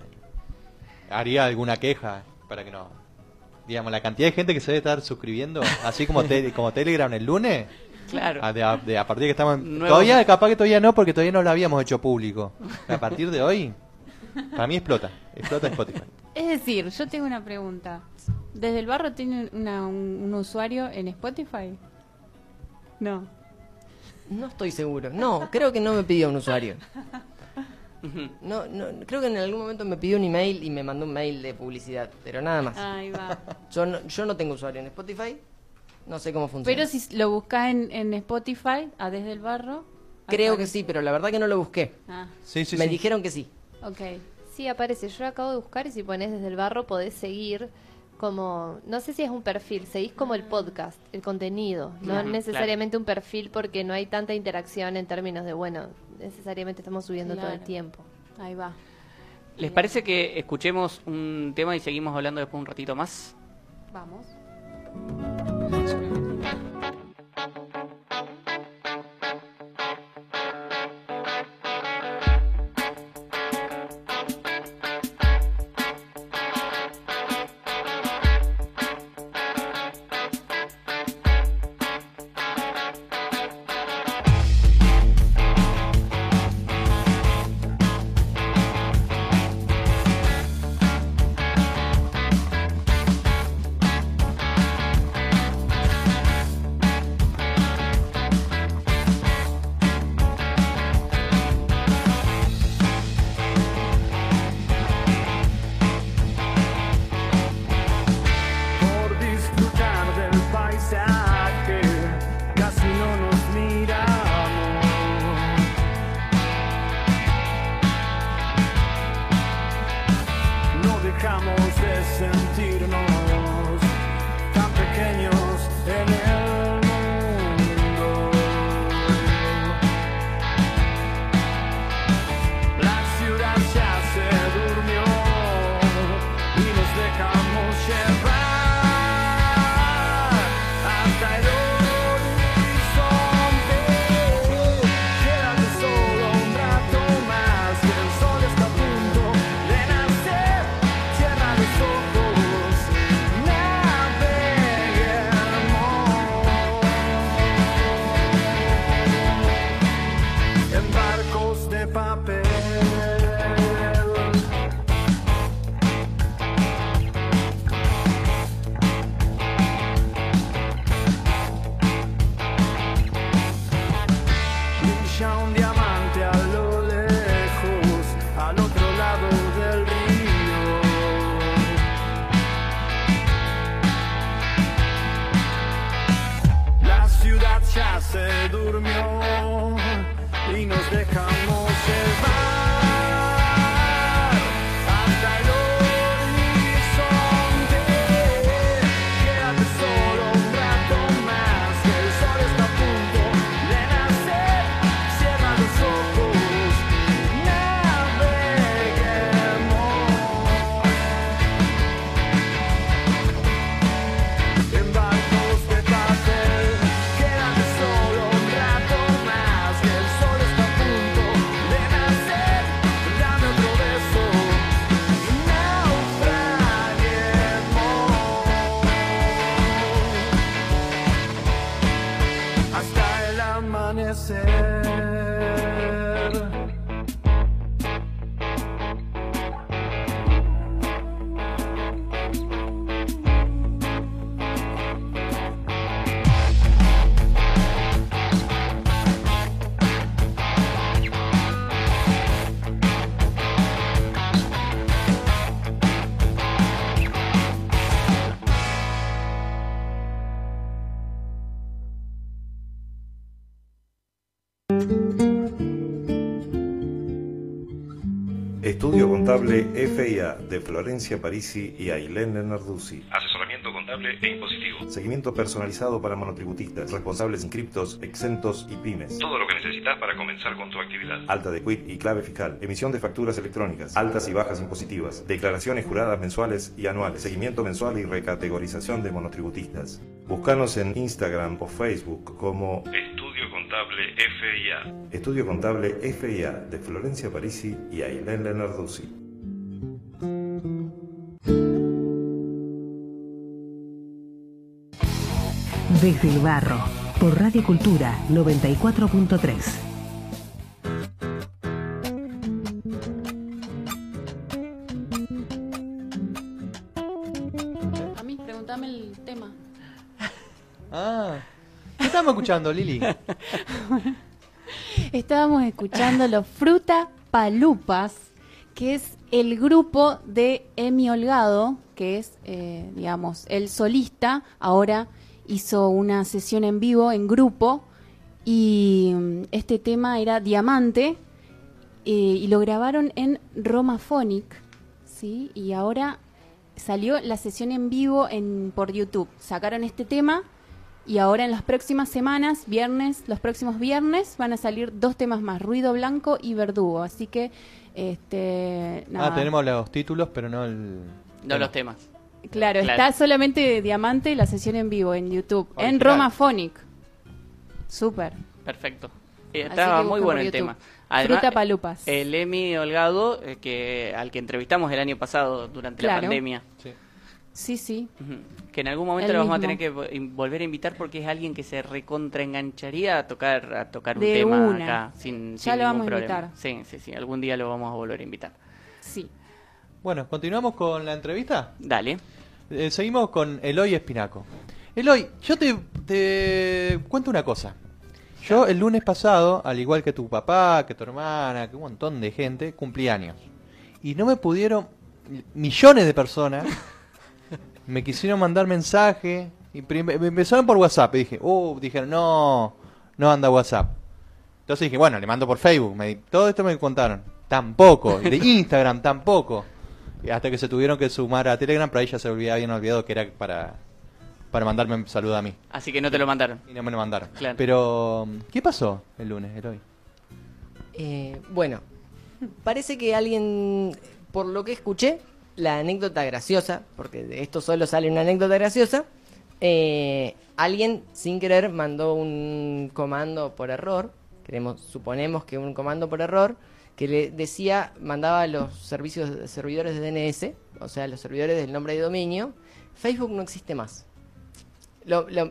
haría alguna queja para que no... Digamos, la cantidad de gente que se debe estar suscribiendo, así como, te- como Telegram el lunes, Claro. a, de- a- de- a partir de que. Nuevos- Todavía, capaz que todavía no, porque todavía no lo habíamos hecho público. A partir de hoy, para mí explota. Explota Spotify. Es decir, yo tengo una pregunta. ¿Desde el barro tiene una- un, un usuario en Spotify? No. No estoy seguro. No, creo que no me pidió un usuario. No, no, creo que en algún momento me pidió un email y me mandó un mail de publicidad, pero nada más. Ahí va. Yo no, yo no tengo usuario en Spotify, no sé cómo funciona. Pero si lo buscas en, en Spotify, a Desde el Barro. Creo que sí, pero la verdad que no lo busqué. Ah, Sí, sí, me sí. dijeron que sí. ok. Sí, aparece. Yo lo acabo de buscar y si pones desde el barro podés seguir como, no sé si es un perfil, seguís como el podcast, el contenido, no necesariamente un perfil porque no hay tanta interacción en términos de, bueno, necesariamente estamos subiendo todo el tiempo. Ahí va. ¿Les parece que escuchemos un tema y seguimos hablando después un ratito más? Vamos. Por Contable FIA de Florencia Parisi y Ailén Narduzzi. Asesoramiento contable e impositivo. Seguimiento personalizado para monotributistas, responsables inscriptos, exentos y pymes. Todo lo que necesitas para comenzar con tu actividad. Alta de quit y clave fiscal. Emisión de facturas electrónicas. Altas y bajas impositivas. Declaraciones juradas mensuales y anuales. Seguimiento mensual y recategorización de monotributistas. Búscanos en Instagram o Facebook como Estudio Contable FIA. Estudio Contable FIA de Florencia Parisi y Ailén Lenarduzzi. Desde el barro, por Radio Cultura 94.3. A mí, pregúntame el tema. Ah, ¿qué estamos escuchando, Lili? Estábamos escuchando los Fruta Palupas, que es el grupo de Emi Holgado, que es, eh, digamos, el solista. Ahora hizo una sesión en vivo, en grupo, y mm, este tema era Diamante, eh, y lo grabaron en Romaphonic, ¿sí? Y ahora salió la sesión en vivo en, por YouTube. Sacaron este tema y ahora en las próximas semanas, viernes, los próximos viernes, van a salir dos temas más, Ruido Blanco y Verdugo. Así que, este, nada. Ah, tenemos los títulos, pero no el... No los temas. Claro, Claro. está solamente Diamante la sesión en vivo en YouTube, en Original. Romaphonic. Súper. Perfecto. Eh, Estaba muy bueno el tema. Fruta Palupas. El Emi Holgado, eh, que, al que entrevistamos el año pasado durante la pandemia. Sí, sí. Que en algún momento El lo vamos a tener que volver a invitar porque es alguien que se recontraengancharía a tocar a tocar un De tema una. acá sin, Ya sin lo ningún vamos a problema. invitar. Sí, sí, sí, algún día lo vamos a volver a invitar. Sí. Bueno, ¿continuamos con la entrevista? Dale. Eh, seguimos con Eloy Espinaco. Eloy, yo te, te cuento una cosa. Yo el lunes pasado, al igual que tu papá, que tu hermana, que un montón de gente, cumplí años. Y no me pudieron, millones de personas, me quisieron mandar mensaje. Y me empezaron por WhatsApp. Y dije, uh, dijeron, no, no anda WhatsApp. Entonces dije, bueno, le mando por Facebook. Me, todo esto me contaron. Tampoco. Y de Instagram tampoco. Hasta que se tuvieron que sumar a Telegram, pero ahí ya se olvidaba, habían olvidado que era para, para mandarme un saludo a mí. Así que no te lo mandaron. Y no me lo mandaron. Claro. Pero, ¿qué pasó el lunes, Eloy? Eh, bueno, parece que alguien, por lo que escuché, la anécdota graciosa, porque de esto solo sale una anécdota graciosa, eh, alguien sin querer mandó un comando por error, queremos, suponemos que un comando por error, que le decía, mandaba los servicios servidores de DNS, o sea, los servidores del nombre de dominio, Facebook no existe más.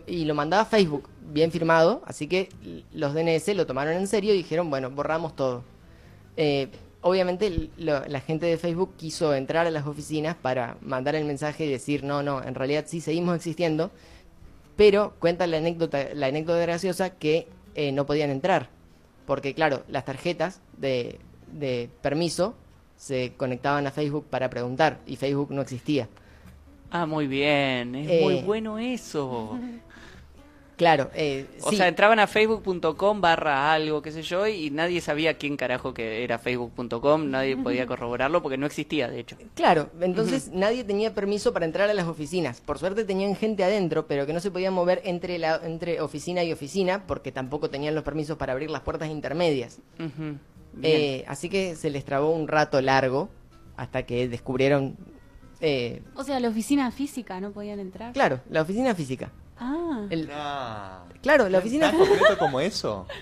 Y lo mandaba Facebook, bien firmado, así que los DNS lo tomaron en serio y dijeron, bueno, borramos todo. Eh, obviamente la gente de Facebook quiso entrar a las oficinas para mandar el mensaje y decir, no, no, en realidad sí seguimos existiendo, pero cuenta la anécdota, la anécdota graciosa que eh, no podían entrar, porque claro, las tarjetas de, de permiso se conectaban a Facebook para preguntar y Facebook no existía. Ah, muy bien. Es Eh, muy bueno eso. Claro, eh, O sí. sea, entraban a facebook.com barra algo, qué sé yo, y nadie sabía quién carajo que era facebook.com, nadie podía corroborarlo porque no existía, de hecho. Claro, entonces nadie tenía permiso para entrar a las oficinas. Por suerte tenían gente adentro, pero que no se podía mover entre, la, entre oficina y oficina porque tampoco tenían los permisos para abrir las puertas intermedias. Eh, así que se les trabó un rato largo hasta que descubrieron, eh, O sea, la oficina física no podían entrar. claro, la oficina física. Ah. El- Ah, claro, la oficina ¿Tan concreto como eso?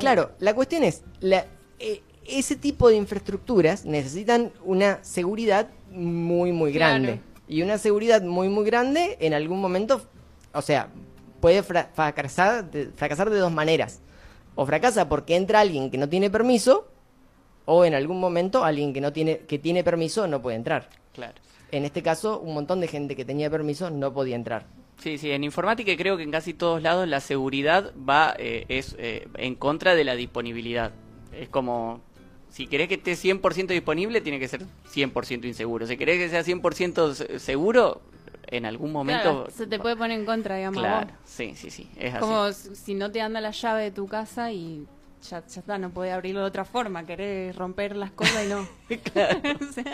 Claro, la cuestión es, la, eh, ese tipo de infraestructuras necesitan una seguridad muy, muy Claro. grande. Y una seguridad muy, muy grande en algún momento, o sea, puede fra- fracasar de, fracasar de dos maneras. O fracasa porque entra alguien que no tiene permiso, o en algún momento alguien que no tiene, que tiene permiso no puede entrar. Claro. En este caso, un montón de gente que tenía permiso no podía entrar. Sí, sí, en informática creo que en casi todos lados la seguridad va eh, es eh, en contra de la disponibilidad. Es como, si querés que esté 100% disponible, tiene que ser 100% inseguro. Si querés que sea 100% se- seguro, en algún momento... Claro, se te puede poner en contra, digamos. Claro, vos. sí, sí, sí, es así. Como si no te anda la llave de tu casa y ya, ya está, no puede abrirlo de otra forma, querés romper las cosas y no. O sea,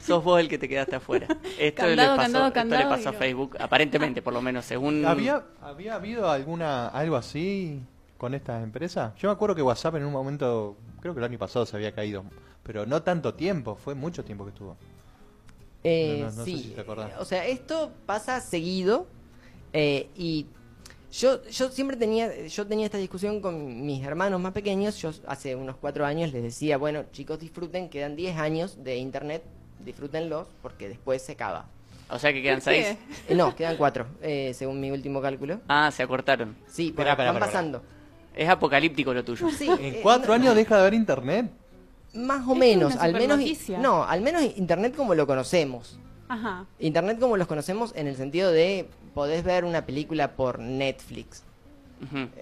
Sos vos el que te quedaste afuera. Esto le Candado, pasó, candado, esto le pasó a no. Facebook, aparentemente, por lo menos, según... ¿Había, ¿Había habido alguna algo así con estas empresas? Yo me acuerdo que WhatsApp en un momento, creo que el año pasado se había caído, pero no tanto tiempo, fue mucho tiempo que estuvo. Eh, No, no, no sé sí, si te acordás. o sea, esto pasa seguido eh, y yo, yo siempre tenía, yo tenía esta discusión con mis hermanos más pequeños. Yo hace unos cuatro años les decía, bueno, chicos, disfruten, quedan 10 años de internet, disfrútenlos porque después se acaba. O sea que quedan seis. Eh, no, quedan cuatro, eh, según mi último cálculo. Ah, se acortaron. Sí, pero esperá, pasando. Es apocalíptico lo tuyo. Sí, ¿En eh, cuatro no- años deja de haber internet? Más o Es menos, una al menos, no, al menos internet como lo conocemos. Ajá. Internet como los conocemos en el sentido de podés ver una película por Netflix.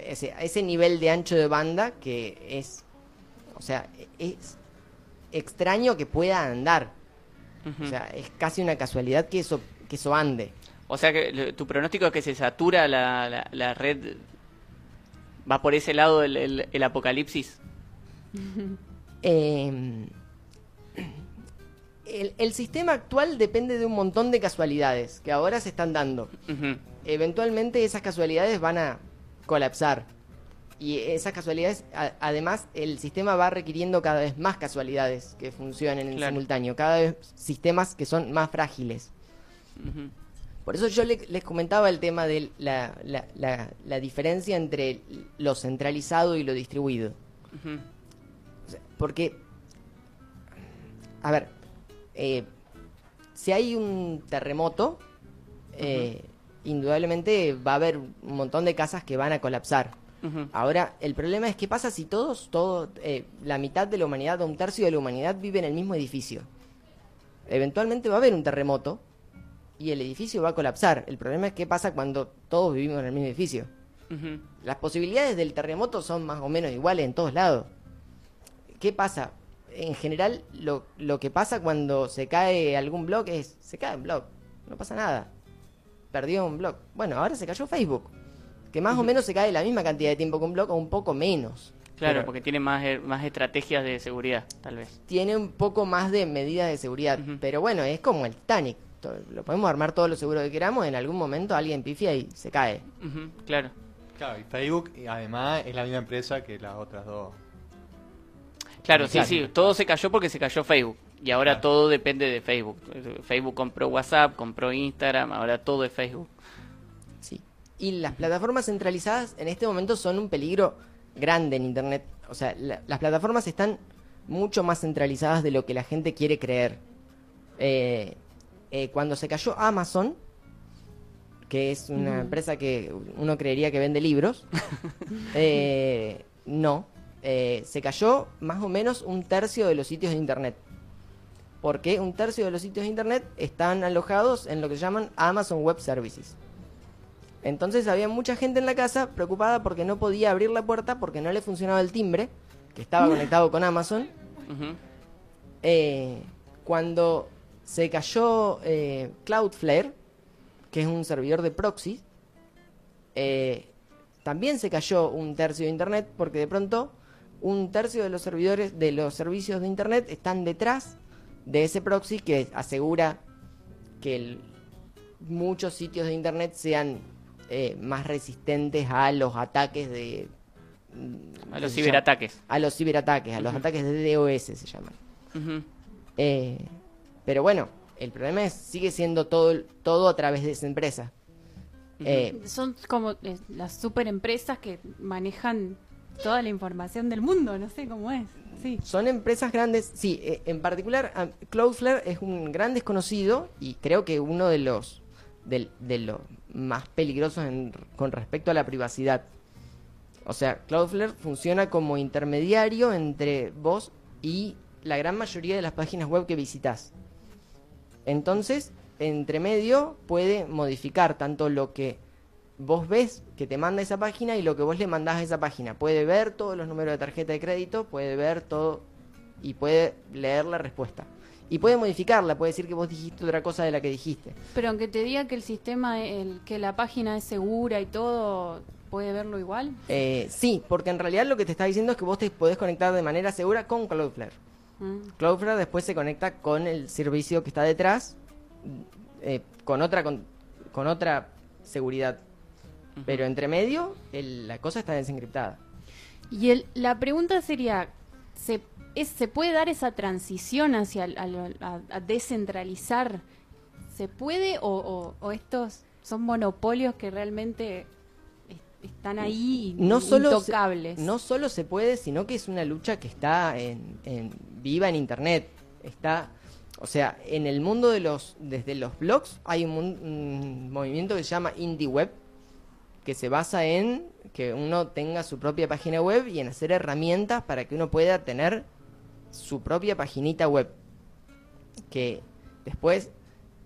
Ese, a ese nivel de ancho de banda que es, o sea, es extraño que pueda andar. O sea, es casi una casualidad que eso, que eso ande. O sea que tu pronóstico es que se satura la, la, la red. Va por ese lado el, el, el apocalipsis. Eh, el, el sistema actual depende de un montón de casualidades que ahora se están dando. Eventualmente esas casualidades van a colapsar. Y esas casualidades, a- además, el sistema va requiriendo cada vez más casualidades que funcionen en simultáneo, cada vez sistemas que son más frágiles. Por eso yo le- les comentaba el tema de la, la- la- la diferencia entre lo centralizado y lo distribuido. Sea, Porque, a ver, eh, si hay un terremoto, eh, indudablemente va a haber un montón de casas que van a colapsar. Ahora, el problema es qué pasa si todos, todo, eh, la mitad de la humanidad o un tercio de la humanidad vive en el mismo edificio. Eventualmente va a haber un terremoto y el edificio va a colapsar. El problema es qué pasa cuando todos vivimos en el mismo edificio. Las posibilidades del terremoto son más o menos iguales en todos lados. ¿Qué pasa? En general, lo, lo que pasa cuando se cae algún blog es, se cae un blog, no pasa nada. Perdió un blog. Bueno, ahora se cayó Facebook, que más o menos se cae la misma cantidad de tiempo que un blog o un poco menos. Claro, Pero porque tiene más, eh, más estrategias de seguridad, tal vez. tiene un poco más de medidas de seguridad. Pero bueno, es como el Titanic. Lo podemos armar todo lo seguro que queramos, en algún momento alguien pifia y se cae. Claro. Claro, y Facebook y además es la misma empresa que las otras dos. Claro, sí, sí, todo se cayó porque se cayó Facebook. Y ahora Claro. todo depende de Facebook. Facebook compró WhatsApp, compró Instagram, ahora todo es Facebook. Sí. Y las plataformas centralizadas en este momento son un peligro grande en Internet. O sea, la- las plataformas están mucho más centralizadas de lo que la gente quiere creer. Eh, eh, cuando se cayó Amazon, que es una Ujú. empresa que uno creería que vende libros, eh, no. Eh, se cayó más o menos un tercio de los sitios de Internet. Porque un tercio de los sitios de Internet están alojados en lo que se llaman Amazon Web Services. Entonces había mucha gente en la casa preocupada porque no podía abrir la puerta porque no le funcionaba el timbre, que estaba conectado con Amazon. Eh, cuando se cayó eh, Cloudflare, que es un servidor de proxy, eh, también se cayó un tercio de Internet porque de pronto un tercio de los servidores de los servicios de Internet están detrás de ese proxy que asegura que el- muchos sitios de Internet sean eh, más resistentes a los ataques de... mm, A los ¿qué se ciberataques. A los ciberataques, a los ataques de DOS se llaman. Eh, pero bueno, el problema es sigue siendo todo, todo a través de esa empresa. Eh, Son como eh, las super empresas que manejan toda la información del mundo, no sé cómo es. Sí. son empresas grandes, sí, eh, en particular ah, Cloudflare es un gran desconocido y creo que uno de los de, los más peligrosos en- con respecto a la privacidad. O sea, Cloudflare funciona como intermediario entre vos y la gran mayoría de las páginas web que visitas. Entonces, entre medio puede modificar tanto lo que vos ves que te manda esa página y lo que vos le mandás a esa página. Puede ver todos los números de tarjeta de crédito, puede ver todo y puede leer la respuesta. Y puede modificarla, puede decir que vos dijiste otra cosa de la que dijiste. Pero aunque te diga que el sistema, el, que la página es segura y todo, ¿puede verlo igual? Eh, sí, porque en realidad lo que te está diciendo es que vos te podés conectar de manera segura con Cloudflare. Mm. Cloudflare después se conecta con el servicio que está detrás, eh, con otra con, con otra seguridad. Pero entre medio, el- la cosa está desencriptada. Y el, la pregunta sería, ¿se, es- ¿se puede dar esa transición hacia a, a descentralizar? ¿Se puede o, o- o estos son monopolios que realmente es- están ahí y no solo intocables? Se, no solo se puede, sino que es una lucha que está en, en- viva en internet. Está, o sea, en el mundo de los desde los blogs hay un, un movimiento que se llama indie web que se basa en que uno tenga su propia página web y en hacer herramientas para que uno pueda tener su propia paginita web. Que después,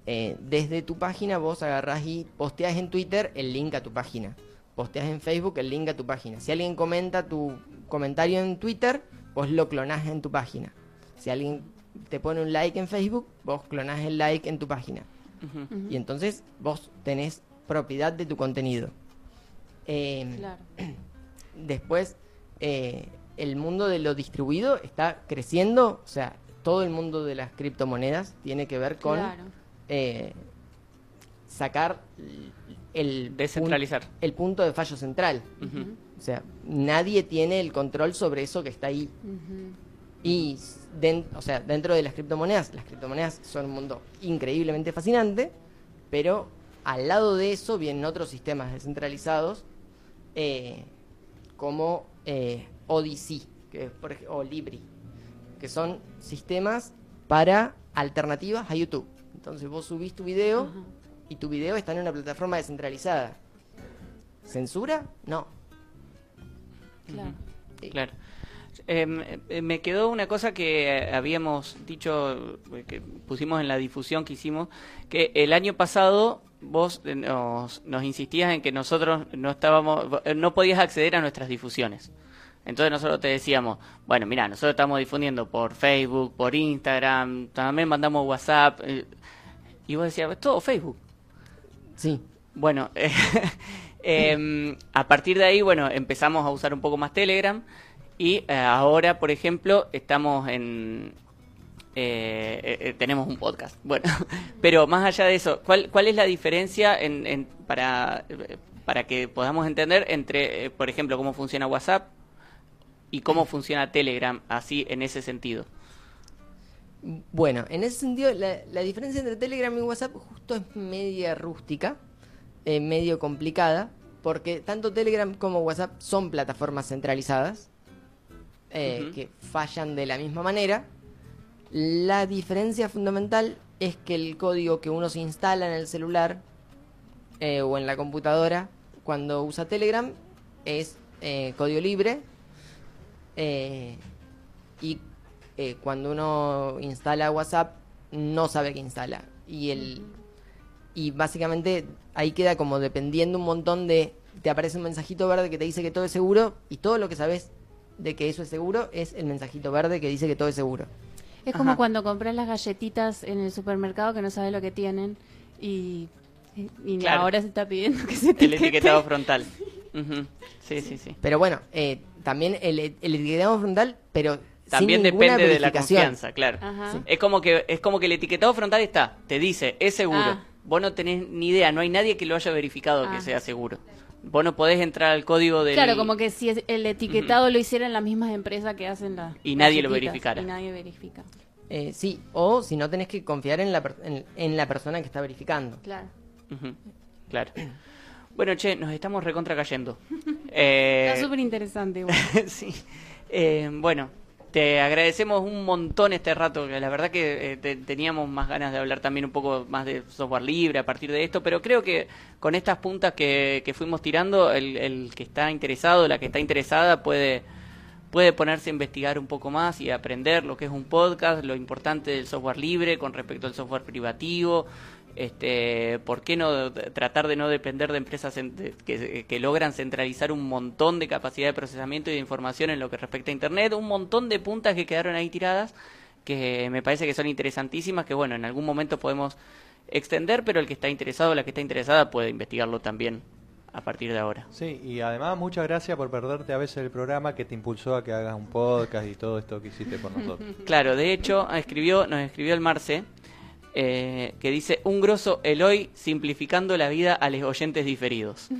eh, desde tu página, vos agarrás y posteas en Twitter el link a tu página. Posteas en Facebook el link a tu página. Si alguien comenta tu comentario en Twitter, vos lo clonás en tu página. Si alguien te pone un like en Facebook, vos clonás el like en tu página. Y entonces vos tenés propiedad de tu contenido. Eh, Claro. Después, eh, el mundo de lo distribuido está creciendo. O sea, todo el mundo de las criptomonedas tiene que ver con Claro. eh, sacar el Descentralizar. el punto de fallo central. O sea, nadie tiene el control sobre eso que está ahí. Y den- o sea, dentro de las criptomonedas, las criptomonedas son un mundo increíblemente fascinante, pero al lado de eso vienen otros sistemas descentralizados eh, como eh, Odyssey que es, por o Libri, que son sistemas para alternativas a YouTube. Entonces vos subís tu video y tu video está en una plataforma descentralizada. ¿Censura? No. Claro. Claro. Eh, eh, me quedó una cosa que eh, habíamos dicho, que pusimos en la difusión que hicimos, que el año pasado vos eh, nos, nos insistías en que nosotros no estábamos, eh, no podías acceder a nuestras difusiones. Entonces nosotros te decíamos, bueno, mira, nosotros estamos difundiendo por Facebook, por Instagram, también mandamos WhatsApp. eh, y vos decías, todo Facebook. Sí. Bueno, eh, em, a partir de ahí, bueno, empezamos a usar un poco más Telegram y ahora, por ejemplo, estamos en... eh, eh, eh, tenemos un podcast. Bueno, pero más allá de eso, ¿cuál, cuál es la diferencia en, en- para, eh, para que podamos entender entre, eh, por ejemplo, cómo funciona WhatsApp y cómo funciona Telegram, así en ese sentido? Bueno, en ese sentido, la, la diferencia entre Telegram y WhatsApp justo es media rústica, medio complicada, porque tanto Telegram como WhatsApp son plataformas centralizadas, que fallan de la misma manera. La diferencia fundamental es que el código que uno se instala en el celular eh, o en la computadora cuando usa Telegram es eh, código libre eh, y eh, cuando uno instala WhatsApp no sabe qué instala y el y básicamente ahí queda como dependiendo un montón de te aparece un mensajito verde que te dice que todo es seguro y todo lo que sabes de que eso es seguro es el mensajito verde que dice que todo es seguro. Es como Ajá. cuando compras las galletitas en el supermercado que no sabes lo que tienen y, y Claro. ahora se está pidiendo que se El etiquete. etiquetado frontal. Sí, sí, sí. Pero bueno, eh, también el, el etiquetado frontal, pero También sin depende de la confianza, claro. Ajá. Es como que es como que el etiquetado frontal está, te dice, es seguro. Ah. Vos no tenés ni idea, no hay nadie que lo haya verificado que Ah. sea seguro. Vos no podés entrar al código del Claro, como que si el etiquetado lo hicieran las mismas empresas que hacen la Y nadie lo verificara. Y nadie verifica. Eh, sí, o si no tenés que confiar en la, per- en, en la persona que está verificando. Claro. Claro. Bueno, che, nos estamos recontra cayendo. Eh, Está súper interesante igual. sí. Eh, bueno, te agradecemos un montón este rato. La verdad que eh, te- teníamos más ganas de hablar también un poco más de software libre a partir de esto, pero creo que con estas puntas que, que fuimos tirando, el, el que está interesado, la que está interesada puede puede ponerse a investigar un poco más y aprender lo que es un podcast, lo importante del software libre con respecto al software privativo, este, por qué no tratar de no depender de empresas que, que logran centralizar un montón de capacidad de procesamiento y de información en lo que respecta a Internet, un montón de puntas que quedaron ahí tiradas que me parece que son interesantísimas, que bueno, en algún momento podemos extender, pero el que está interesado o la que está interesada puede investigarlo también a partir de ahora. Sí, y además muchas gracias por perderte a veces el programa que te impulsó a que hagas un podcast y todo esto que hiciste por nosotros. Claro, de hecho, escribió, nos escribió el Marce, eh, que dice, un grosso Eloy simplificando la vida a los oyentes diferidos.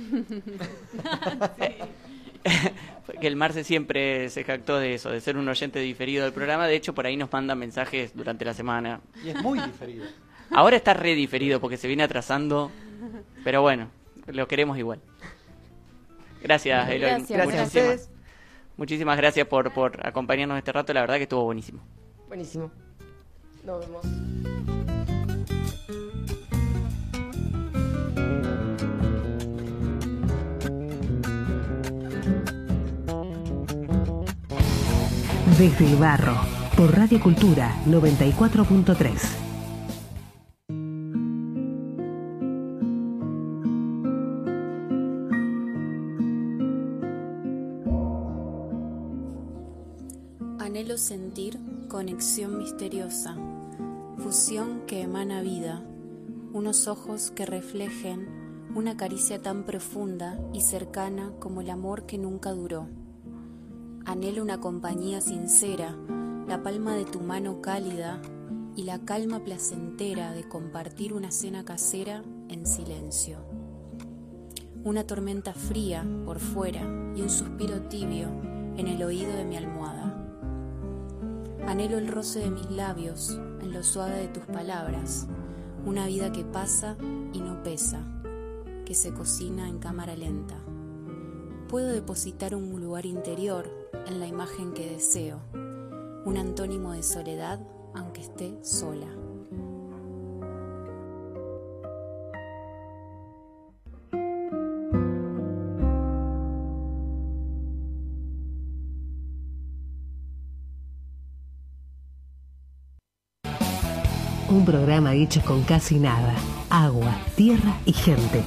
que el Marce siempre se jactó de eso, de ser un oyente diferido del programa. De hecho, por ahí nos manda mensajes durante la semana. Y es muy diferido. Ahora está re diferido porque se viene atrasando. Pero bueno, lo queremos igual. Gracias, Eloy. Gracias, gracias a muchísimas, ustedes. muchísimas gracias por, por acompañarnos este rato. La verdad que estuvo buenísimo. Buenísimo. Nos vemos. Desde el barro, por Radio Cultura 94.3. Anhelo sentir conexión misteriosa, fusión que emana vida, unos ojos que reflejen una caricia tan profunda y cercana como el amor que nunca duró. Anhelo una compañía sincera, la palma de tu mano cálida y la calma placentera de compartir una cena casera en silencio. Una tormenta fría por fuera y un suspiro tibio en el oído de mi almohada. Anhelo el roce de mis labios en lo suave de tus palabras, una vida que pasa y no pesa, que se cocina en cámara lenta. Puedo depositar un lugar interior en la imagen que deseo, un antónimo de soledad aunque esté sola. Un programa hecho con casi nada. Agua, tierra y gente.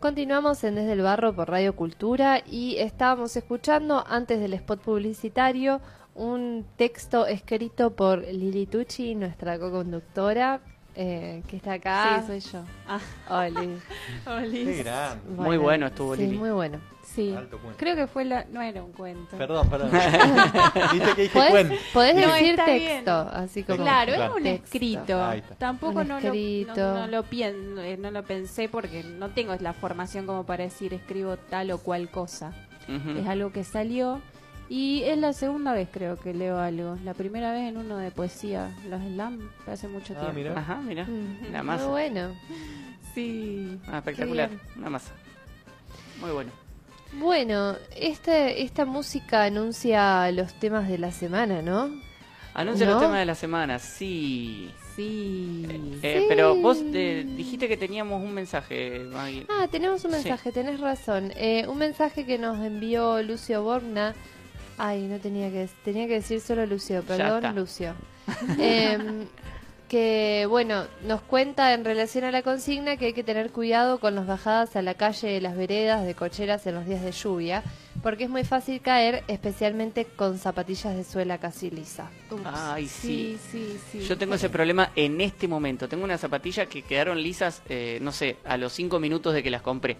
Continuamos en Desde el Barro por Radio Cultura y estábamos escuchando antes del spot publicitario un texto escrito por Lili Tucci, nuestra co-conductora, eh, que está acá. Sí, soy yo. Ah. Oli. Oli. Qué grande. Muy bueno estuvo sí, Lili. muy bueno. Sí. Alto cuento. Creo que fue la. No era un cuento. Perdón, perdón. Viste que dije ¿Podés, cuento. podés No, decir bien. texto, así como. Claro, es Claro. un Texto. escrito. Tampoco Un no, escrito. Lo, no, no lo pien- eh, no lo pensé porque no tengo la formación como para decir escribo tal o cual cosa. Es algo que salió y es la segunda vez creo que leo algo. La primera vez en uno de poesía, los slam, hace mucho Ah, tiempo. Ajá, mira. Mm, La masa. Muy bueno. Sí. Ah, espectacular. Una masa. Muy bueno. Bueno, este, esta música anuncia los temas de la semana, ¿no? Anuncia ¿No? los temas de la semana, sí. Sí. Eh, Sí. Pero vos eh, dijiste que teníamos un mensaje, Maggie. Ah, tenemos un Sí. mensaje, tenés razón. Eh, un mensaje que nos envió Lucio Borgna. Ay, no tenía que tenía que decir solo Lucio, perdón. Lucio. Que bueno, nos cuenta en relación a la consigna que hay que tener cuidado con las bajadas a la calle de las veredas de cocheras en los días de lluvia, porque es muy fácil caer, especialmente con zapatillas de suela casi lisa. Ay, sí. Sí, sí, sí. Yo tengo ese problema en este momento. Tengo unas zapatillas que quedaron lisas, eh, no sé, a los cinco minutos de que las compré.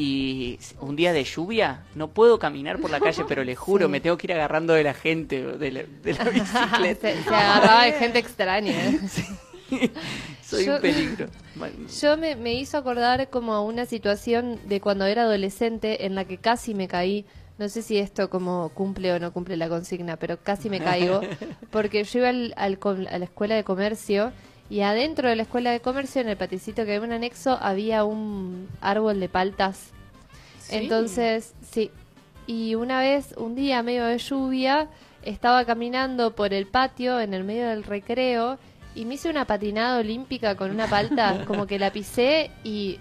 Y un día de lluvia no puedo caminar por la calle, pero le juro, Sí. me tengo que ir agarrando de la gente, de la, de la bicicleta. se, se agarraba de gente extraña. ¿eh? Soy Yo- un peligro. Yo me, me hizo acordar como a una situación de cuando era adolescente en la que casi me caí. No sé si esto como cumple o no cumple la consigna, pero casi me caigo. Porque yo iba al, a la escuela de comercio y adentro de la escuela de comercio, en el paticito que había un anexo, había un árbol de paltas. Sí. Entonces, sí. Y una vez, un día medio de lluvia, estaba caminando por el patio en el medio del recreo y me hice una patinada olímpica con una palta, como que la pisé y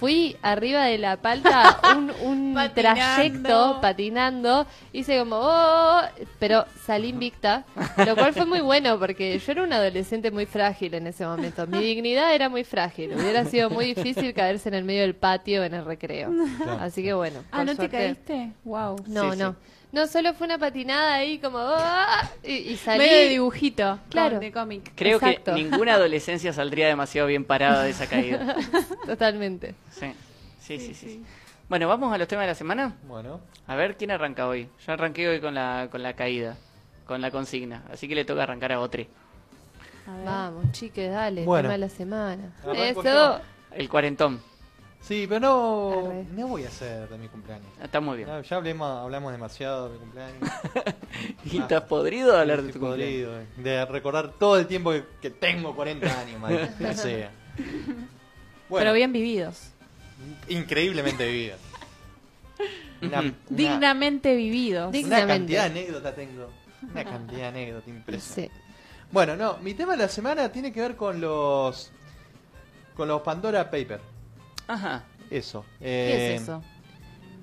fui arriba de la palta un, un Patinando. trayecto patinando, hice como, oh, pero salí invicta, lo cual fue muy bueno porque yo era una adolescente muy frágil en ese momento. Mi dignidad era muy frágil, hubiera sido muy difícil caerse en el medio del patio en el recreo. Claro. Así que bueno. Ah, ¿no suerte- te caíste? Wow. No, Sí, no. sí. No, solo fue una patinada ahí como, "Ah", y, y salí. Medio de dibujito. Claro. De cómic. Creo Exacto. que ninguna adolescencia saldría demasiado bien parada de esa caída. Totalmente. Sí, sí, sí, sí. Bueno, vamos a los temas de la semana. Bueno, A ver quién arranca hoy. Yo arranqué hoy con la, con la caída, con la consigna. Así que le toca arrancar a otro. A ver. Vamos, chiques, dale, Bueno. tema de la semana. Eso. yo. El cuarentón. Sí, pero no, no voy a hacer de mi cumpleaños. Está muy bien. Ya, ya hablemos, hablamos demasiado de mi cumpleaños. ¿Y estás podrido de hablar de tu cumpleaños? podrido, eh. de recordar todo el tiempo que, que tengo 40 años, maldita sea. Bueno, Pero bien vividos. increíblemente vivido. Una, una- Dignamente vividos. una Dignamente. cantidad de anécdotas tengo. Una cantidad de anécdotas impresionante. Sí. Bueno, no, mi tema de la semana tiene que ver con los con los Pandora Papers. Ajá. Eso. ¿Qué Eh, es eso?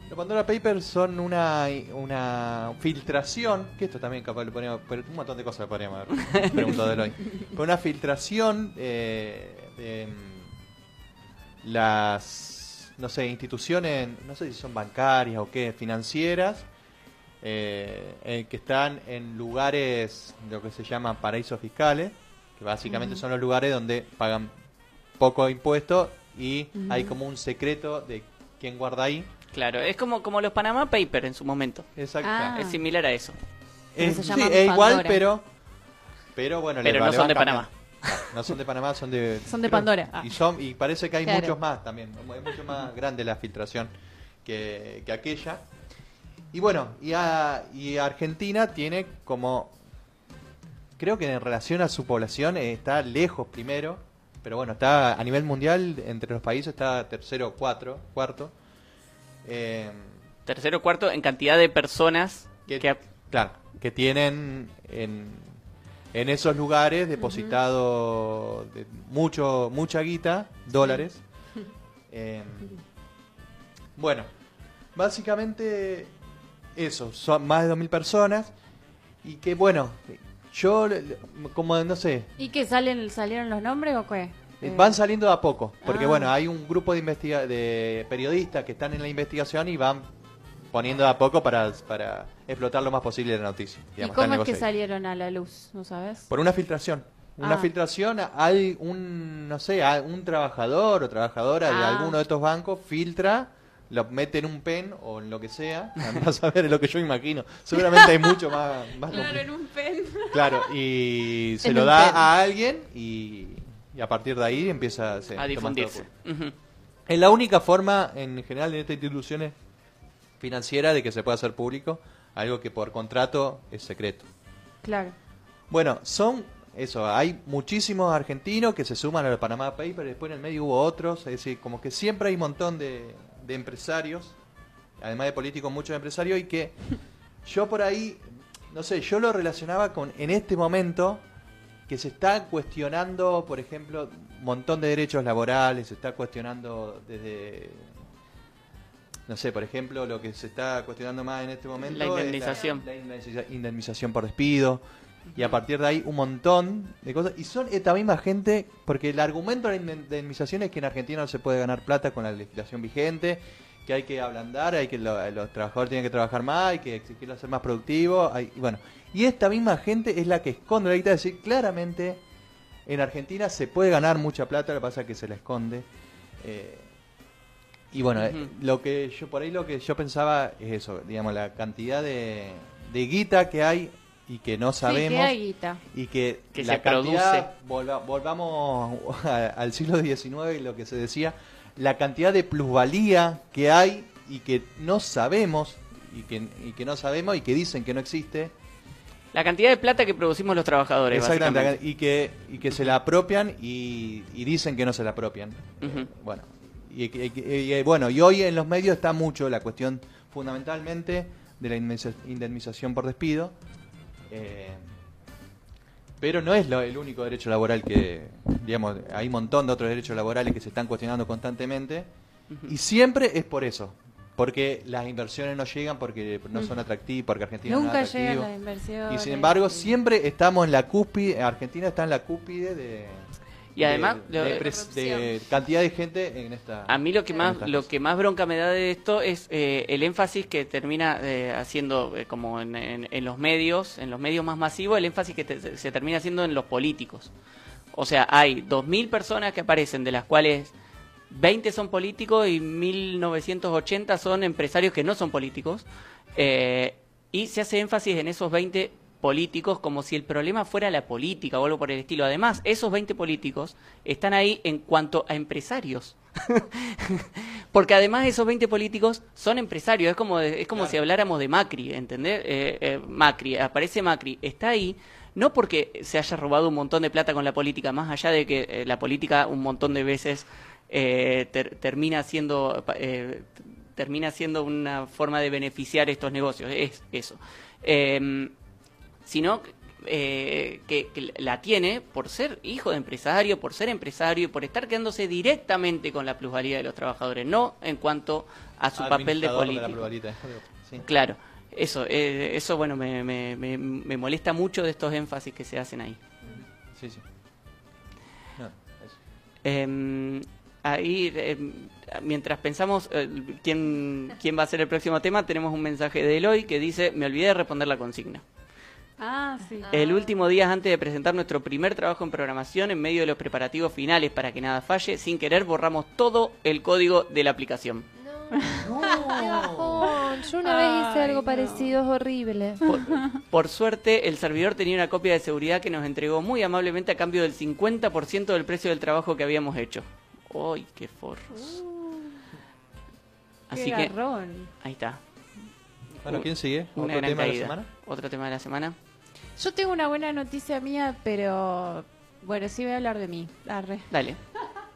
Los Pandora Papers son una, una filtración, que esto también capaz le pero un montón de cosas le podríamos haber preguntado de hoy. Pero una filtración eh, de mm, las, no sé, instituciones, no sé si son bancarias o qué, financieras, eh, eh, que están en lugares, lo que se llaman paraísos fiscales, que básicamente son los lugares donde pagan poco impuesto y hay como un secreto de quién guarda ahí. Claro, es como, como los Panama Papers en su momento. Exacto. Ah. Es similar a eso. Es, se sí, llaman es igual, pero. Pero bueno, Pero no son de cambiando. Panamá. No son de Panamá, son de. Son de creo- Pandora. Ah. Y, son, y parece que hay Claro. muchos más también. Es mucho más grande la filtración que, que aquella. Y bueno, y, a- y Argentina tiene como. Creo que en relación a su población eh, está lejos primero. Pero bueno, está a nivel mundial, entre los países está tercero, cuatro, cuarto. Eh, Tercero, cuarto, en cantidad de personas que, que... claro, que tienen en, en esos lugares depositado de mucho mucha guita, dólares. Eh, bueno, básicamente eso, son más de 2.000 personas y que bueno, yo como no sé, ¿Y qué salen, salieron los nombres o qué? Eh, van saliendo de a poco, porque Ah. bueno, hay un grupo de investiga de periodistas que están en la investigación y van poniendo de a poco para, para explotar lo más posible la noticia. ¿Y cómo es que ahí. salieron a la luz? ¿No sabes? Por una filtración. Una Ah. filtración, hay un, no sé, un trabajador o trabajadora de Ah. alguno de estos bancos, filtra, lo mete en un pen o en lo que sea, a saber es lo que yo imagino. Seguramente hay mucho más, más compli- en un pen. Claro, y se En lo da pen. a alguien y, y a partir de ahí empieza se a difundirse. Es la única forma, en general, en estas instituciones financieras de que se pueda hacer público algo que por contrato es secreto. Claro. Bueno, son eso, hay muchísimos argentinos que se suman a los Panama Papers, después en el medio hubo otros, es decir, como que siempre hay un montón de, de empresarios, además de políticos, muchos empresarios, y que yo por ahí, no sé, yo lo relacionaba con, en este momento, que se está cuestionando, por ejemplo, un montón de derechos laborales, se está cuestionando desde... No sé, por ejemplo, lo que se está cuestionando más en este momento La es indemnización. la indemniza- indemnización por despido, y a partir de ahí un montón de cosas. Y son esta misma gente, porque el argumento de la indemnización es que en Argentina no se puede ganar plata con la legislación vigente, que hay que ablandar, hay que lo- los trabajadores tienen que trabajar más, hay que exigirlo ser más productivo. hay- y bueno, y esta misma gente es la que esconde la guita, es decir, claramente en Argentina se puede ganar mucha plata, lo que pasa es que se la esconde. Eh, y bueno, eh, lo que yo por ahí lo que yo pensaba es eso, digamos, la cantidad de, de guita que hay y que no Sí, sabemos que hay guita. y que, Que la se cantidad, volva- volvamos a- al siglo XIX y lo que se decía, la cantidad de plusvalía que hay y que no sabemos y que, y que no sabemos y que dicen que no existe La cantidad de plata que producimos los trabajadores, Exactamente, y que, y que se la apropian y, y dicen que no se la apropian. Bueno, y, y- y- y- bueno, y hoy en los medios está mucho la cuestión fundamentalmente de la indemniza- indemnización por despido, eh, pero no es lo- el único derecho laboral que, digamos, hay un montón de otros derechos laborales que se están cuestionando constantemente Y siempre es por eso. Porque las inversiones no llegan, porque no son atractivas, porque Argentina no Nunca es atractivo. llegan las inversiones. Y sin embargo, siempre estamos en la cúspide, Argentina está en la cúspide de... Y además, de, cantidad de gente en esta... A mí lo que más lo que más bronca me da de esto es eh, el énfasis que termina eh, haciendo eh, como en, en- en los medios, en los medios más masivos, el énfasis que te- se termina haciendo en los políticos. O sea, hay 2.000 personas que aparecen, de las cuales 20 son políticos y 1.980 son empresarios que no son políticos. y se hace énfasis en esos 20 políticos como si el problema fuera la política o algo por el estilo. Además, esos 20 políticos están ahí en cuanto a empresarios. Porque además esos 20 políticos son empresarios, es como, de- es como si habláramos de Macri, ¿entendés? Eh, eh, Macri, aparece Macri, está ahí no porque se haya robado un montón de plata con la política, más allá de que eh, la política un montón de veces ter- termina siendo termina siendo una forma de beneficiar estos negocios, es eso. Em, sino eh, que, que la tiene por ser hijo de empresario, por ser empresario y por estar quedándose directamente con la plusvalía de los trabajadores, no en cuanto a su papel de político. pluralidad. Sí. Claro, eso, eh, eso bueno, me, me, me, me molesta mucho de estos énfasis que se hacen ahí. Sí, sí. No, eso. Eh, ahí, eh, mientras pensamos eh, quién, quién va a ser el próximo tema, tenemos un mensaje de Eloy que dice, me olvidé de responder la consigna. Ah, sí. El último día antes de presentar nuestro primer trabajo en programación, en medio de los preparativos finales para que nada falle, sin querer borramos todo el código de la aplicación. Qué bajón. Yo una vez hice Ay, algo no. parecido, es horrible. Por, por suerte, el servidor tenía una copia de seguridad que nos entregó muy amablemente a cambio del 50% del precio del trabajo que habíamos hecho. ¡Ay, qué forros! Así Qué que, garrón. ahí está. Bueno, ¿quién sigue? ¿Otro tema de la caída. semana? Otro tema de la semana. Yo tengo una buena noticia mía, pero bueno, sí voy a hablar de mí. Arre. Dale.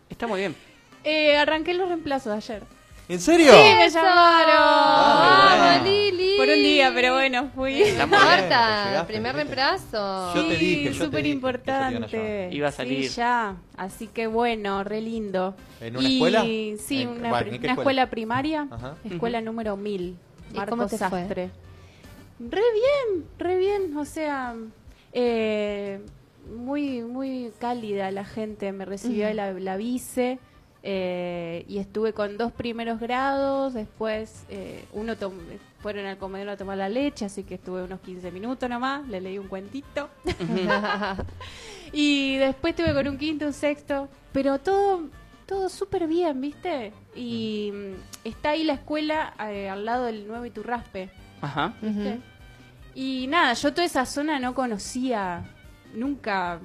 Está muy bien. Eh, arranqué los reemplazos ayer. ¿En serio? Sí, me llamaron. Ah, ¡Vamos, Lili! Por un día, pero bueno, fui. Bien. Marta, primer reemplazo. Yo te dije, yo súper importante. Iba a salir. Sí, ya. Así que bueno, re lindo. ¿En una Y- escuela? Sí, En- una, bueno, pri- ¿en qué una escuela? escuela primaria. Ajá. Escuela número 1000. ¿Y Marco cómo te fue? Re bien, re bien. O sea, eh, muy, muy cálida la gente. Me recibió Ujú. la, la vice. eh, y estuve con dos primeros grados, después eh, uno tom- fueron al comedor a tomar la leche, así que estuve unos 15 minutos nomás, le leí un cuentito. Y después tuve con un quinto, un sexto, pero todo todo súper bien, ¿viste? Y mm, está ahí la escuela eh, al lado del nuevo Iturraspe, Ajá. ¿viste? Y nada, yo toda esa zona no conocía, nunca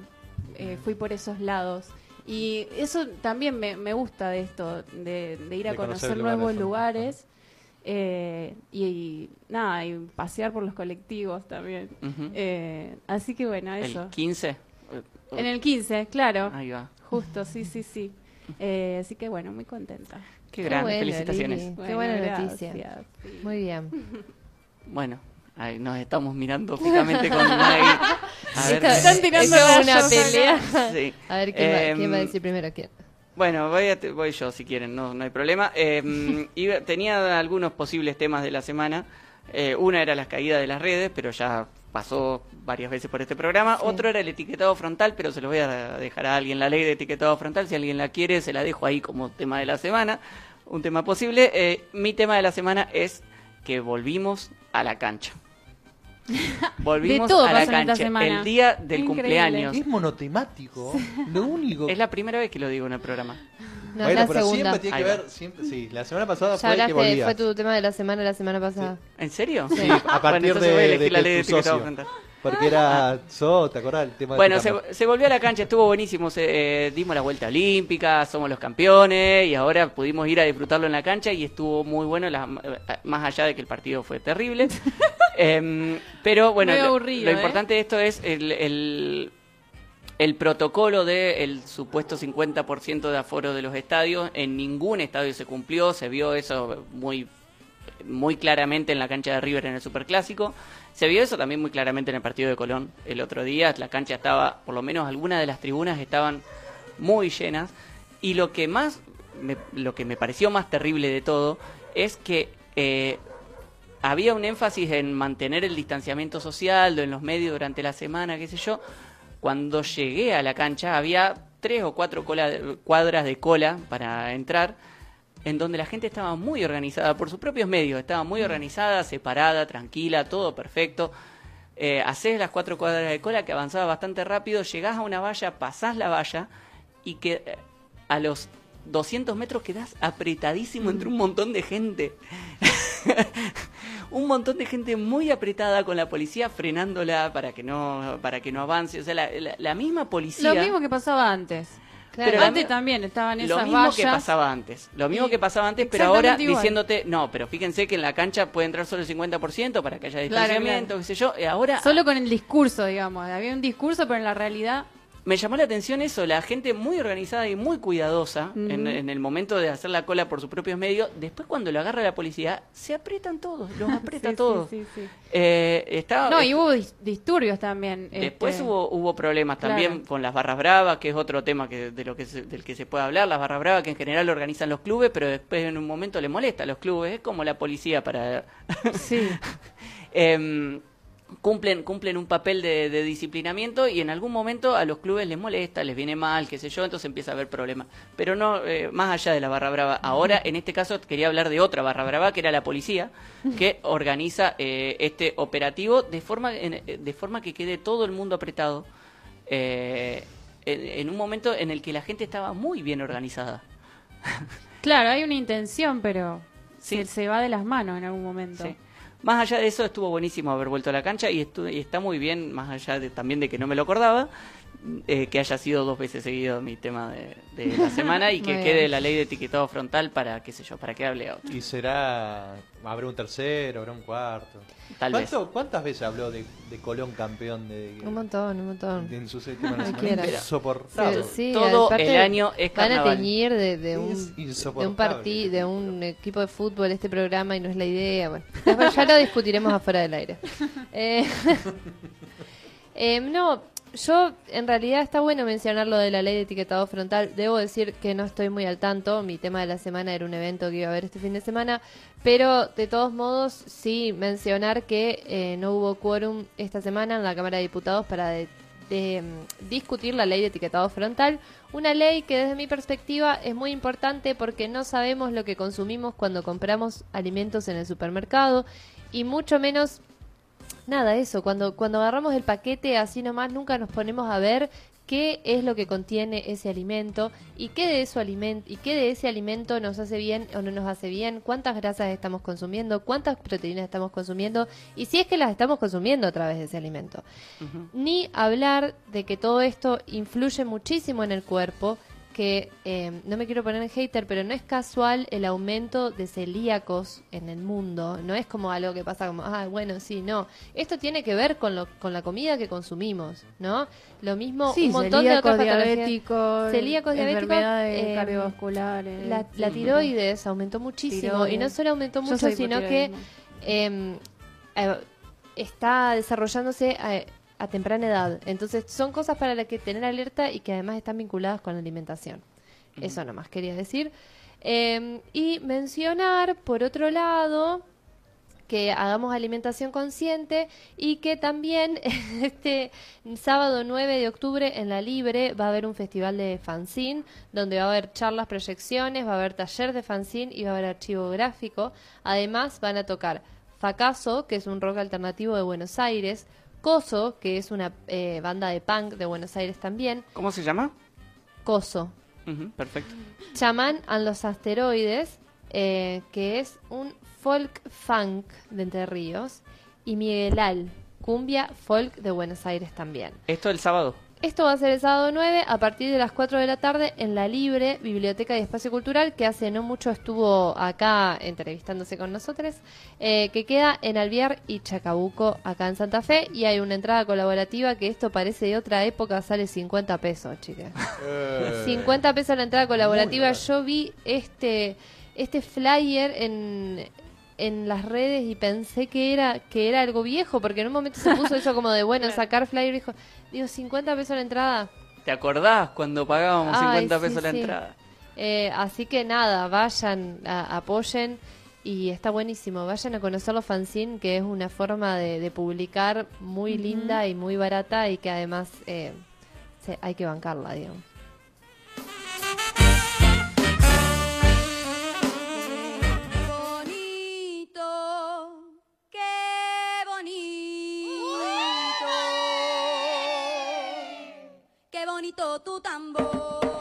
eh, fui por esos lados. Y eso también me, me gusta de esto, de, de ir a De conocer conocer lugares, nuevos lugares. eh, y, y nada, y pasear por los colectivos también. Eh, así que bueno, eso. El 15. En el 15, claro. Ahí va. Justo, sí, sí, sí. Eh, así que bueno, muy contenta. Qué grande. bueno, Felicitaciones. Qué buena gracias, noticia. sí. Muy bien. Bueno, nos estamos mirando fijamente con Maggie. A ver, Esto- están tirando es una pelea. sí. A ver quién, va, Em, quién va a decir primero quién. Bueno, voy, a- voy yo si quieren, no, no hay problema. Eh, iba- tenía algunos posibles temas de la semana. Eh, una era las caídas de las redes, pero ya pasó varias veces por este programa. Sí. Otro era el etiquetado frontal, pero se lo voy a dejar a alguien la ley de etiquetado frontal. Si alguien la quiere, se la dejo ahí como tema de la semana. Un tema posible. Eh, mi tema de la semana es que volvimos a la cancha. Volvimos De todo a la pasó en esta cancha. semana. El día del Increíble. cumpleaños. Es monotemático. Lo único. Es la primera vez que lo digo en el programa. No, bueno, la pero segunda. siempre tiene que Ahí va. ver. Siempre, sí, la semana pasada Ya fue que hablaste, volvías. fue tu tema de la semana la semana pasada. ¿En serio? Sí, a partir entonces voy a de, elegir de la que ley de tu etiquetado socio. frontal. Porque era So, ¿te acordás? El tema de Bueno, se, se volvió a la cancha, estuvo buenísimo, se, eh, dimos la vuelta olímpica, somos los campeones y ahora pudimos ir a disfrutarlo en la cancha y estuvo muy bueno, la- eh, más allá de que el partido fue terrible. Em, pero bueno, lo- ¿eh? importante de esto es el, el, el protocolo del supuesto 50% de aforo de los estadios. En ningún estadio se cumplió, se vio eso muy muy claramente en la cancha de River en el Superclásico. Se vio eso también muy claramente en el partido de Colón el otro día. La cancha estaba, por lo menos algunas de las tribunas estaban muy llenas. Y lo que más me- lo que me pareció más terrible de todo es que eh, había un énfasis en mantener el distanciamiento social en los medios durante la semana, qué sé yo. Cuando llegué a la cancha había tres o cuatro cuadras de cola para entrar, en donde la gente estaba muy organizada por sus propios medios, estaba muy organizada, separada, tranquila, todo perfecto. Eh, haces las cuatro cuadras de cola que avanzaba bastante rápido, llegás a una valla, pasás la valla y que eh, a los 200 metros quedás apretadísimo entre un montón de gente. un montón de gente muy apretada con la policía frenándola para que no para que no avance, o sea, la, la- la misma policía Lo mismo que pasaba antes. Pero antes también estaban esas lo mismo vallas. que pasaba antes. Lo mismo Y- que pasaba antes, pero ahora igual. diciéndote, no, pero fíjense que en la cancha puede entrar solo el 50% para que haya Claro, distanciamiento, claro. qué sé yo. Y ahora Solo con el discurso, digamos. Había un discurso, pero en la realidad me llamó la atención eso, la gente muy organizada y muy cuidadosa en, el momento de hacer la cola por sus propios medios. Después cuando lo agarra la policía, se aprietan todos, los aprieta Sí, todos. sí, sí. Eh, estaba, No, y hubo dis- disturbios también. Después este, hubo, hubo problemas Claro. también con las barras bravas, que es otro tema que, de lo que se- del que se puede hablar. Las barras bravas que en general organizan los clubes, pero después en un momento le molesta a los clubes. Es como la policía para... Sí. Em, cumplen, cumplen un papel de, de disciplinamiento y en algún momento a los clubes les molesta, les viene mal, qué sé yo, entonces empieza a haber problemas. Pero no, eh, más allá de la barra brava. Ahora, en este caso, quería hablar de otra barra brava, que era la policía, que organiza eh, este operativo de forma, eh, de forma que quede todo el mundo apretado. eh, en, en un momento en el que la gente estaba muy bien organizada. Claro, hay una intención, pero Sí. se, se va de las manos en algún momento. Sí. Más allá de eso, estuvo buenísimo haber vuelto a la cancha y, y está muy bien, más allá de, también de que no me lo acordaba, eh, que haya sido dos veces seguido mi tema de, de la semana y que Muy quede bien. la ley de etiquetado frontal para, qué sé yo, para que hable otro. Y será. Habrá un tercero, habrá un cuarto. Tal vez. ¿Cuánto- ¿Cuántas veces habló de, de Colón campeón de, Un montón, un montón. en su séptima. Insoportable. Sí, sí, Todo el año es Van a carnaval. teñir de, de un, de insoportable. un partido, de un equipo de fútbol este programa y no es la idea. Bueno, después ya lo discutiremos afuera del aire. Eh, em, no, yo en realidad está bueno mencionar lo de la ley de etiquetado frontal. Debo decir que no estoy muy al tanto. Mi tema de la semana era un evento que iba a haber este fin de semana. Pero de todos modos, sí mencionar que eh, no hubo quórum esta semana en la Cámara de Diputados para de- mm, discutir la ley de etiquetado frontal. Una ley que desde mi perspectiva es muy importante porque no sabemos lo que consumimos cuando compramos alimentos en el supermercado y mucho menos nada eso cuando cuando agarramos el paquete así nomás nunca nos ponemos a ver qué es lo que contiene ese alimento y qué de eso alimento y qué de ese alimento nos hace bien o no nos hace bien cuántas grasas estamos consumiendo cuántas proteínas estamos consumiendo y si es que las estamos consumiendo a través de ese alimento. Ni hablar de que todo esto influye muchísimo en el cuerpo, que eh, no me quiero poner en hater, pero no es casual el aumento de celíacos en el mundo. No es como algo que pasa como, ah, bueno, sí, no. Esto tiene que ver con, lo, con la comida que consumimos, ¿no? Lo mismo, Sí, un montón de otras diabéticos, celíacos, diabéticos, enfermedades eh, cardiovasculares. La, tiroides aumentó muchísimo Tiroides. y no solo aumentó mucho, sino que hipotiroidismo. eh, eh, está desarrollándose a, temprana edad. Entonces son cosas para las que tener alerta y que además están vinculadas con la alimentación. Eso nomás quería decir. Eh, y mencionar, por otro lado, que hagamos alimentación consciente y que también este sábado 9 de octubre en la Libre va a haber un festival de fanzine donde va a haber charlas, proyecciones, va a haber taller de fanzine y va a haber archivo gráfico. Además van a tocar Facaso, que es un rock alternativo de Buenos Aires, Coso, que es una eh, banda de punk de Buenos Aires también, ¿Cómo se llama? Coso, perfecto. Chamán and los asteroides, eh, que es un folk funk de Entre Ríos, y Miguelal, cumbia folk de Buenos Aires también. Esto el sábado. Esto va a ser el sábado 9 a partir de las 4 de la tarde en la Libre Biblioteca y Espacio Cultural, que hace no mucho estuvo acá entrevistándose con nosotros, eh, que queda en Alviar y Chacabuco, acá en Santa Fe, y hay una entrada colaborativa que esto parece de otra época, sale 50 pesos, chicas. Eh. 50 pesos la entrada colaborativa. Yo vi este este flyer en en las redes y pensé que era que era algo viejo porque en un momento se puso eso como de bueno sacar flyer y dijo digo 50 pesos la entrada ¿Te acordás cuando pagábamos Ay, 50 sí, pesos la sí. entrada? Eh, así que nada, vayan, a- apoyen y está buenísimo. Vayan a conocer los fanzine, que es una forma de, de publicar muy linda y muy barata y que además eh, se- hay que bancarla, digamos. Bonito, qué bonito tu tambor.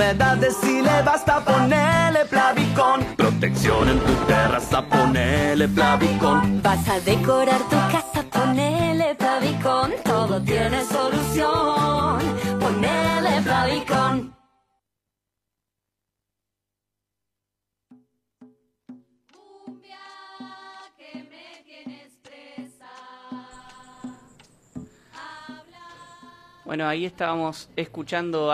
A la humedad decile basta ponerle Plavicón. Protección en tu terraza, ponele Plavicón. Vas a decorar tu casa, ponele Plavicón. Todo tiene solución. Ponele Plavicón. Bueno, ahí estábamos escuchando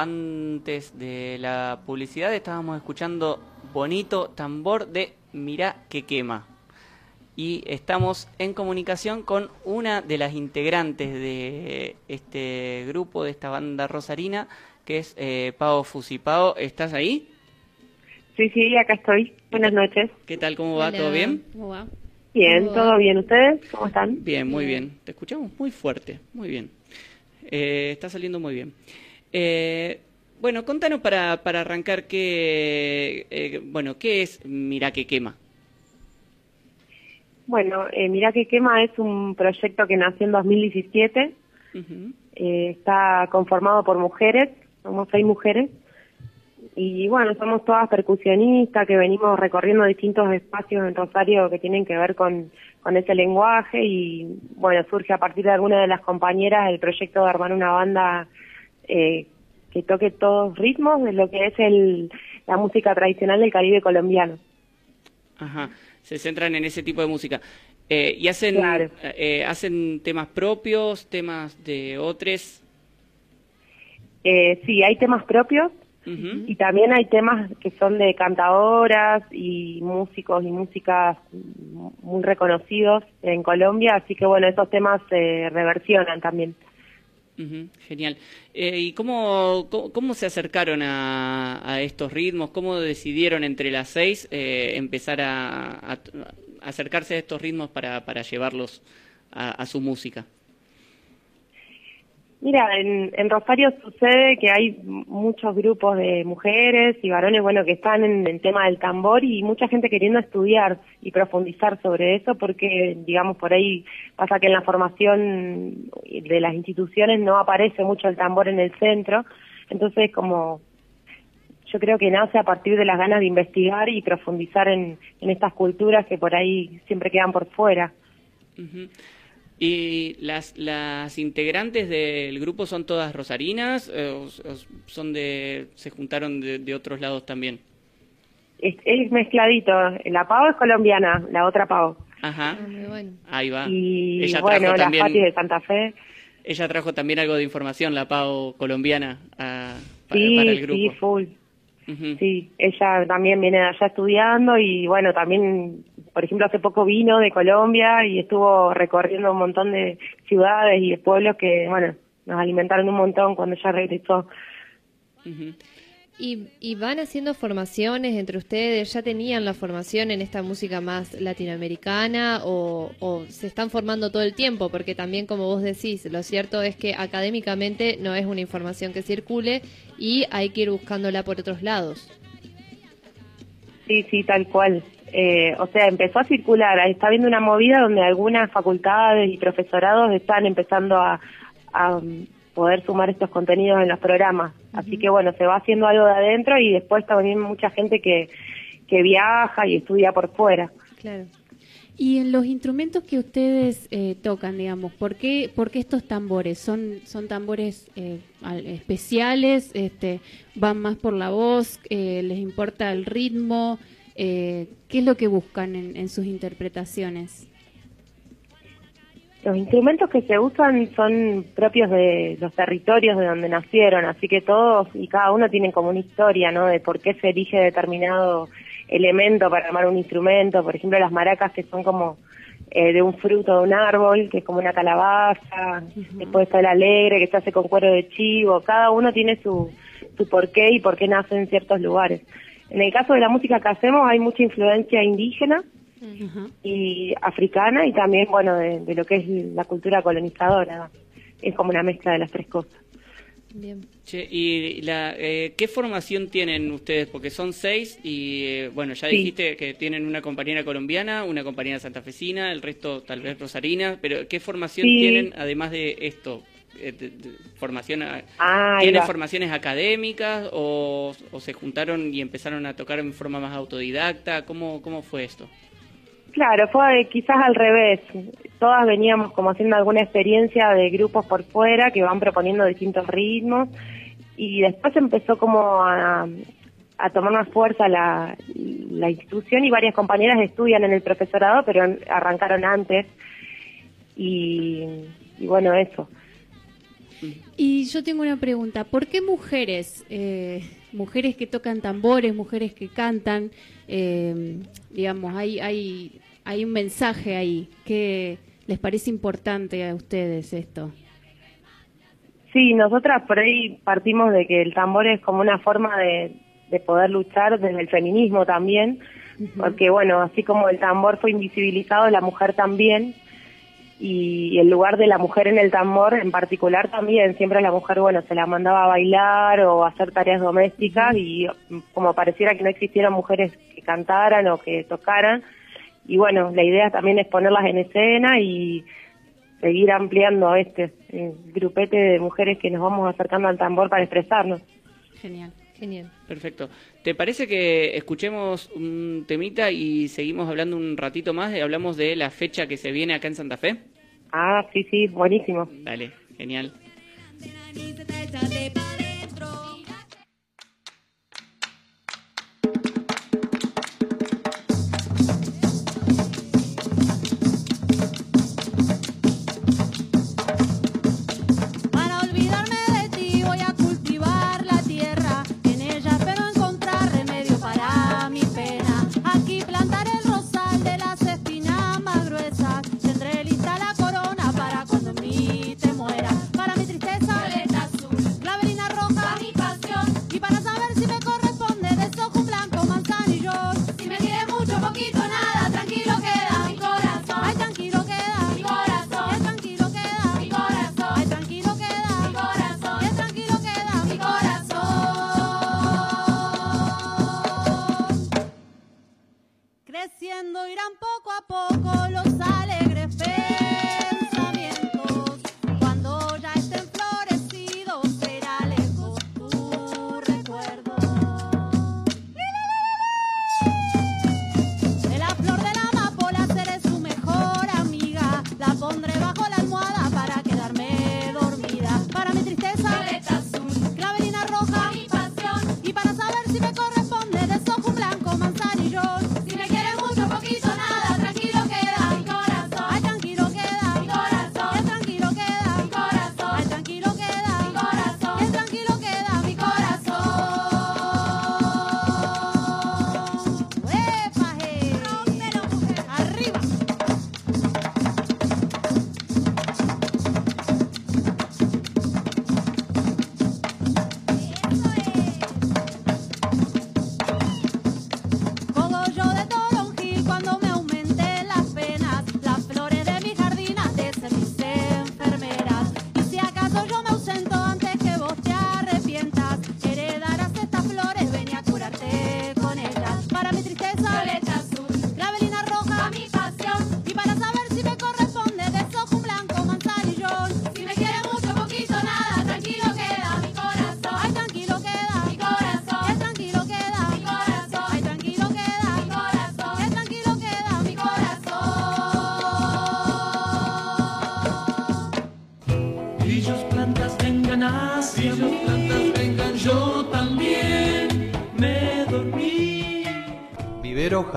antes de la publicidad, estábamos escuchando Bonito Tambor de Mirá que quema. Y estamos en comunicación con una de las integrantes de este grupo, de esta banda rosarina, que es eh, Pao Fusipao. ¿Estás ahí? Sí, sí, acá estoy. Buenas noches. ¿Qué tal? ¿Cómo va? ¿Todo bien? ¿Cómo va? Bien, ¿Cómo va? ¿todo bien? ¿Ustedes cómo están? Bien, muy bien. Te escuchamos muy fuerte, muy bien. Eh, está saliendo muy bien. Eh, bueno, contanos para, para arrancar qué, eh, bueno, qué es Mirá que quema. Bueno, eh, Mira que quema es un proyecto que nació en 2017. Ujú. Eh, está conformado por mujeres, somos seis mujeres. y bueno, somos todas percusionistas que venimos recorriendo distintos espacios en Rosario que tienen que ver con, con ese lenguaje y bueno, surge a partir de alguna de las compañeras el proyecto de armar una banda eh, que toque todos ritmos de lo que es el, la música tradicional del Caribe colombiano. Ajá, se centran en ese tipo de música. Eh, ¿Y hacen, Claro. eh, hacen temas propios, temas de otros? Eh, sí, hay temas propios y también hay temas que son de cantadoras y músicos y músicas muy reconocidos en Colombia, así que bueno, esos temas se reversionan también. Genial. Eh, ¿Y cómo, cómo, se acercaron a, a estos ritmos? ¿Cómo decidieron entre las seis eh, empezar a, a- acercarse a estos ritmos para, para llevarlos a su música? Mira, en, en Rosario sucede que hay muchos grupos de mujeres y varones, bueno, que están en el tema del tambor y mucha gente queriendo estudiar y profundizar sobre eso porque, digamos, por ahí pasa que en la formación de las instituciones no aparece mucho el tambor en el centro, entonces como yo creo que nace a partir de las ganas de investigar y profundizar en, estas culturas que por ahí siempre quedan por fuera. Ujú. ¿Y las, las integrantes del grupo son todas rosarinas eh, o, o son de, se juntaron de, de otros lados también? Es, es mezcladito, la Pau es colombiana, la otra Pau. Ajá, ahí va. Y Ella bueno, trajo las también- Patis de Santa Fe. Ella trajo también algo de información, la PAO colombiana, a- pa- Sí, para el grupo. sí, full. Ujú. Sí, ella también viene de allá estudiando y bueno, también, por ejemplo, hace poco vino de Colombia y estuvo recorriendo un montón de ciudades y de pueblos que, bueno, nos alimentaron un montón cuando ella regresó. ¿Y, y van haciendo formaciones entre ustedes? ¿Ya tenían la formación en esta música más latinoamericana o, o se están formando todo el tiempo? Porque también, como vos decís, lo cierto es que académicamente no es una información que circule y hay que ir buscándola por otros lados. Sí, sí, tal cual. Eh, o sea, empezó a circular. Está habiendo una movida donde algunas facultades y profesorados están empezando a, a, um, poder sumar estos contenidos en los programas. Así que bueno, se va haciendo algo de adentro y después también mucha gente que, que viaja y estudia por fuera. Claro. Y en los instrumentos que ustedes eh, tocan, digamos, ¿por qué, por qué estos tambores? ¿Son, son tambores eh, al- especiales? Este, ¿Van más por la voz? Eh, ¿Les importa el ritmo? Eh, ¿Qué es lo que buscan en, en sus interpretaciones? Los instrumentos que se usan son propios de los territorios de donde nacieron, así que todos y cada uno tienen como una historia, ¿no? De por qué se elige determinado elemento para armar un instrumento. Por ejemplo, las maracas que son como eh, de un fruto de un árbol, que es como una calabaza. Después está el alegre, que se hace con cuero de chivo. Cada uno tiene su, su porqué y por qué nace en ciertos lugares. En el caso de la música que hacemos hay mucha influencia indígena y africana y también, bueno, de, de lo que es la cultura colonizadora. Es como una mezcla de las tres cosas. Bien. Che, ¿y la, eh, qué formación tienen ustedes? Porque son seis y, eh, bueno, ya Sí. dijiste que tienen una compañera colombiana, una compañera santafesina, el resto tal vez rosarina, pero ¿qué formación Sí. tienen además de esto? Eh, formación Ah, ahí ¿Tienen va. formaciones académicas o, o se juntaron y empezaron a tocar en forma más autodidacta? ¿Cómo, cómo fue esto? Claro, fue quizás al revés. Todas veníamos como haciendo alguna experiencia de grupos por fuera que van proponiendo distintos ritmos y después empezó como a, a tomar más fuerza la, la institución y varias compañeras estudian en el profesorado, pero arrancaron antes y, y bueno, eso. Y yo tengo una pregunta, ¿por qué mujeres, eh, mujeres que tocan tambores, mujeres que cantan, eh, digamos, hay, hay, hay un mensaje ahí que les parece importante a ustedes esto? Sí, nosotras por ahí partimos de que el tambor es como una forma de, de poder luchar desde el feminismo también, porque bueno, así como el tambor fue invisibilizado, la mujer también, y el lugar de la mujer en el tambor en particular también, siempre la mujer, bueno, se la mandaba a bailar o hacer tareas domésticas y como pareciera que no existieran mujeres que cantaran o que tocaran, y bueno, la idea también es ponerlas en escena y seguir ampliando este eh, grupete de mujeres que nos vamos acercando al tambor para expresarnos. Genial. Genial. Perfecto. ¿Te parece que escuchemos un temita y seguimos hablando un ratito más? y Hablamos de la fecha que se viene acá en Santa Fe. Ah, sí, sí, buenísimo. Dale, genial.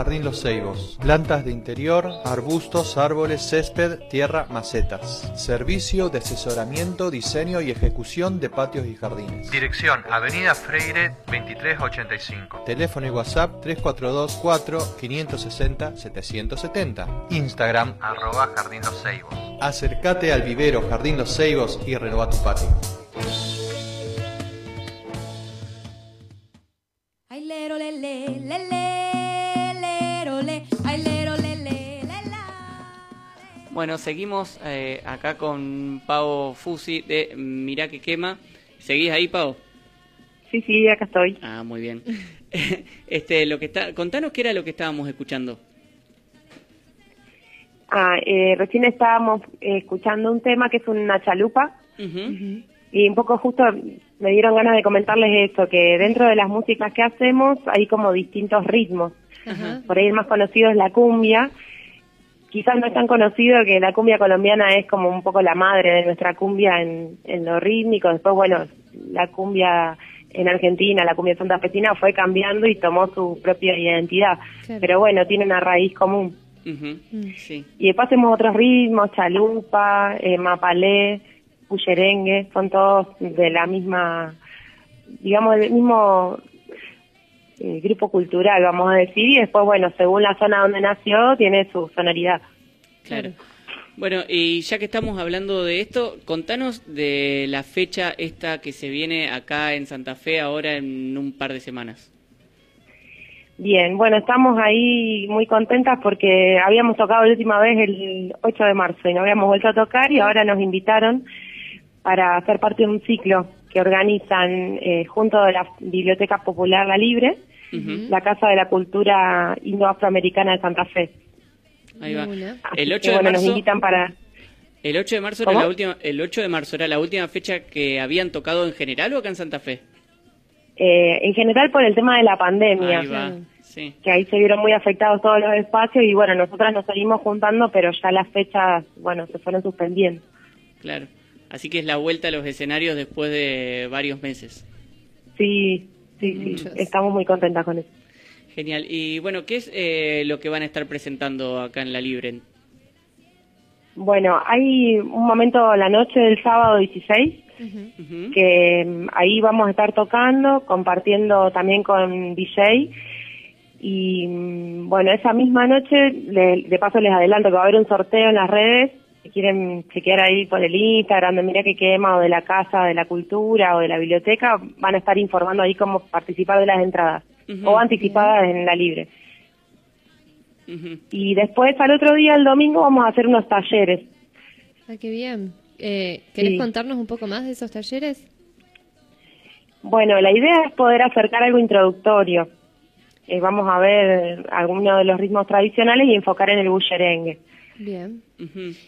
Jardín Los Ceibos. Plantas de interior, arbustos, árboles, césped, tierra, macetas. Servicio de asesoramiento, diseño y ejecución de patios y jardines. Dirección Avenida Freire 2385. Teléfono y WhatsApp 342 4 560 770. Instagram arroba Jardín Los Ceibos. Acércate al vivero Jardín Los Ceibos y renueva tu patio. Bueno, seguimos eh, acá con Pau Fusi de Mirá que quema. ¿Seguís ahí, Pau? Sí, sí, acá estoy. Ah, muy bien. este, lo que está, contanos qué era lo que estábamos escuchando. Ah, eh, recién estábamos eh, escuchando un tema que es una chalupa y un poco justo me dieron ganas de comentarles esto, que dentro de las músicas que hacemos hay como distintos ritmos. Por ahí el más conocido es la cumbia. Quizás no es tan conocido que la cumbia colombiana es como un poco la madre de nuestra cumbia en, en lo rítmico. Después, bueno, la cumbia en Argentina, la cumbia santafesina fue cambiando y tomó su propia identidad. Claro. Pero bueno, tiene una raíz común. Sí. Y después hacemos otros ritmos, chalupa, eh, mapalé, puyerengue, son todos de la misma, digamos, del mismo grupo cultural, vamos a decir, y después, bueno, según la zona donde nació, tiene su sonoridad. Claro. Bueno, y ya que estamos hablando de esto, contanos de la fecha esta que se viene acá en Santa Fe ahora en un par de semanas. Bien, bueno, estamos ahí muy contentas porque habíamos tocado la última vez el 8 de marzo y no habíamos vuelto a tocar y ahora nos invitaron para ser parte de un ciclo que organizan eh, junto a la Biblioteca Popular La Libre, la Casa de la Cultura Indo-Afroamericana de Santa Fe. Ahí va. El 8 que, de bueno, nos marzo, invitan para... el 8 de marzo era la última, el 8 de marzo era la última fecha que habían tocado en general o acá en Santa Fe. Eh, en general por el tema de la pandemia, Ahí va, sí. que ahí se vieron muy afectados todos los espacios y bueno, nosotras nos seguimos juntando, pero ya las fechas, bueno, se fueron suspendiendo. Claro. Así que es la vuelta a los escenarios después de varios meses. Sí, sí, sí, estamos muy contentas con eso. Genial. Y bueno, ¿qué es eh, lo que van a estar presentando acá en La Libre? Bueno, hay un momento la noche del sábado 16 que mm, ahí vamos a estar tocando, compartiendo también con DJ y mm, bueno, esa misma noche, le- de paso les adelanto que va a haber un sorteo en las redes, si quieren chequear ahí por el Instagram de Mira que quema o de la Casa de la Cultura o de la biblioteca, van a estar informando ahí cómo participar de las entradas o anticipadas en la libre. Y después al otro día, el domingo, vamos a hacer unos talleres. Ah, qué bien. Eh, ¿Querés Sí. contarnos un poco más de esos talleres? Bueno, la idea es poder acercar algo introductorio. Eh, vamos a ver algunos de los ritmos tradicionales y enfocar en el bullerengue. Bien.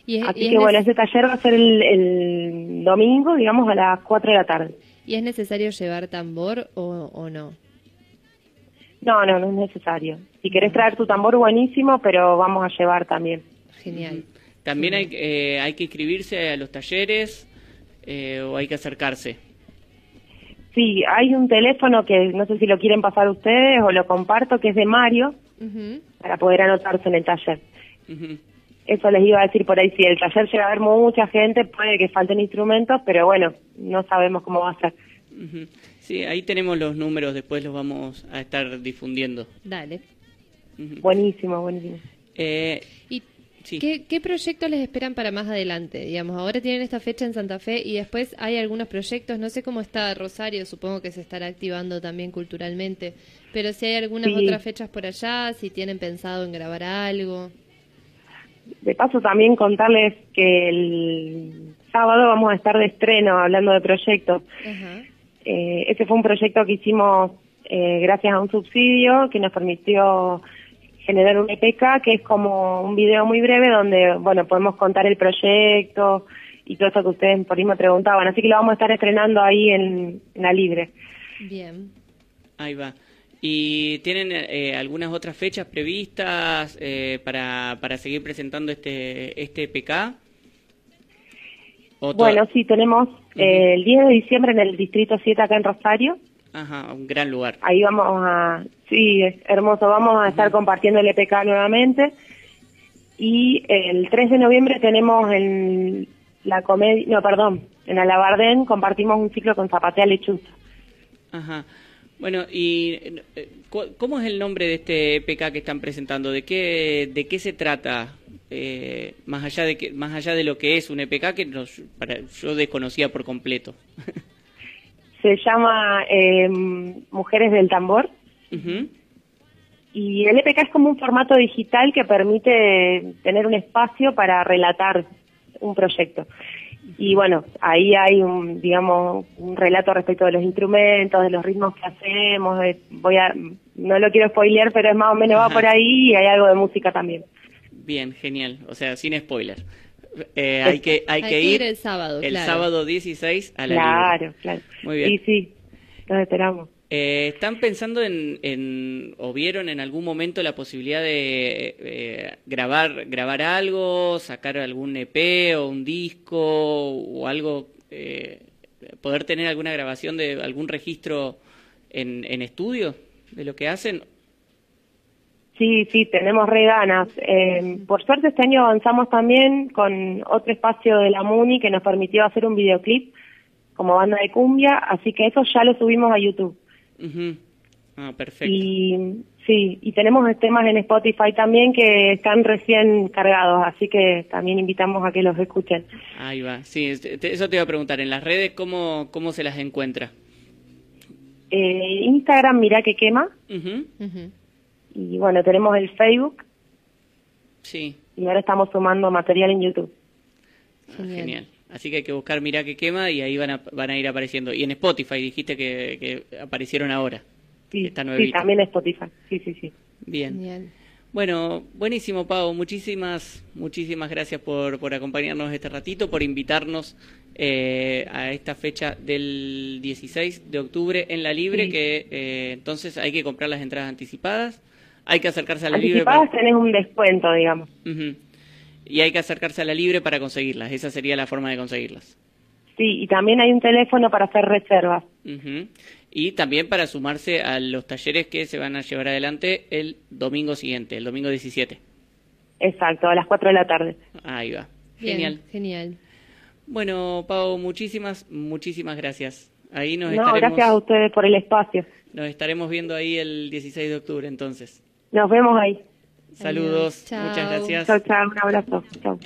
Y es, Así y es que bueno, ese taller va a ser el, el domingo, digamos, a las 4 de la tarde. ¿Y es necesario llevar tambor o, o no? No, no, no es necesario. Si querés traer tu tambor, buenísimo, pero vamos a llevar también. Genial. También hay, eh, hay que inscribirse a los talleres eh, o hay que acercarse. Sí, hay un teléfono que no sé si lo quieren pasar ustedes o lo comparto, que es de Mario, para poder anotarse en el taller. Ujú. Eso les iba a decir por ahí, si el taller llega a haber mucha gente, puede que falten instrumentos, pero bueno, no sabemos cómo va a ser. Sí, ahí tenemos los números, después los vamos a estar difundiendo. Dale. Buenísimo, buenísimo. Eh, ¿Y sí. ¿Qué, qué proyectos les esperan para más adelante? Digamos, ahora tienen esta fecha en Santa Fe y después hay algunos proyectos, no sé cómo está Rosario, supongo que se estará activando también culturalmente, pero si hay algunas Sí. otras fechas por allá, si tienen pensado en grabar algo. De paso también contarles que el sábado vamos a estar de estreno hablando de proyectos. Eh, ese fue un proyecto que hicimos eh, gracias a un subsidio que nos permitió generar un EPK, que es como un video muy breve donde, bueno, podemos contar el proyecto y todo eso que ustedes por ahí me preguntaban. Así que lo vamos a estar estrenando ahí en, en la Libre. Bien. Ahí va. ¿Y tienen eh, algunas otras fechas previstas eh, para, para seguir presentando este, este PK? ¿O to- Bueno, sí, tenemos eh, el 10 de diciembre en el Distrito 7 acá en Rosario. Ajá, un gran lugar. Ahí vamos a, sí, es hermoso, vamos a estar compartiendo el EPK nuevamente. Y el 3 de noviembre tenemos en la comedia, no, perdón, en Alabardén compartimos un ciclo con Zapatea Lechuza. Ajá. Bueno, ¿y eh, cómo es el nombre de este PK que están presentando? ¿De qué, de qué se trata? Eh, más allá de que, más allá de lo que es un EPK que nos- para, yo desconocía por completo. Se llama eh, Mujeres del Tambor. Ujú. Y el EPK es como un formato digital que permite tener un espacio para relatar un proyecto. Y bueno, ahí hay un, digamos, un relato respecto de los instrumentos, de los ritmos que hacemos. de- voy a, no lo quiero spoilear, pero es más o menos va por ahí y hay algo de música también. Bien, genial. O sea, sin spoiler. Eh, hay que, hay Hay que ir ir el sábado, el claro. sábado 16 a la Claro, Libre. claro. Muy bien. Sí, sí, los esperamos. Eh, ¿Están pensando en, en- o vieron en algún momento la posibilidad de eh, grabar grabar algo, sacar algún EP o un disco o algo, eh, poder tener alguna grabación de algún registro en, en estudio de lo que hacen? Sí, sí, tenemos re ganas. Eh, por suerte este año avanzamos también con otro espacio de la MUNI que nos permitió hacer un videoclip como banda de cumbia, así que eso ya lo subimos a YouTube. Ujú. Ah, perfecto. Y sí, y tenemos temas en Spotify también que están recién cargados, así que también invitamos a que los escuchen. Ahí va. Sí, es- te- eso te iba a preguntar. ¿En las redes cómo, cómo se las encuentra? Eh, Instagram, mira que quema, y bueno, tenemos el Facebook Sí. y ahora estamos sumando material en YouTube. Ah, genial. Así que hay que buscar Mirá que quema y ahí van a, van a ir apareciendo. Y en Spotify dijiste que, que aparecieron ahora. Sí, Está sí, también Spotify, sí, sí, sí. Bien. Genial. Bueno, buenísimo, Pau. Muchísimas, muchísimas gracias por, por acompañarnos este ratito, por invitarnos eh, a esta fecha del 16 de octubre en la Libre, Sí. que eh, entonces hay que comprar las entradas anticipadas, hay que acercarse a la Libre. Anticipadas para- tenés un descuento, digamos. Ujú. Y hay que acercarse a la Libre para conseguirlas. Esa sería la forma de conseguirlas. Sí, y también hay un teléfono para hacer reservas. Y también para sumarse a los talleres que se van a llevar adelante el domingo siguiente, el domingo 17. Exacto, a las 4 de la tarde. Ahí va. Bien, Genial. Genial. Bueno, Pau, muchísimas, muchísimas gracias. Ahí nos No, estaremos, gracias a ustedes por el espacio. nos estaremos viendo ahí el 16 de octubre, entonces. Nos vemos ahí. Saludos, Chao. muchas gracias. Chao, chao, un abrazo. Chao.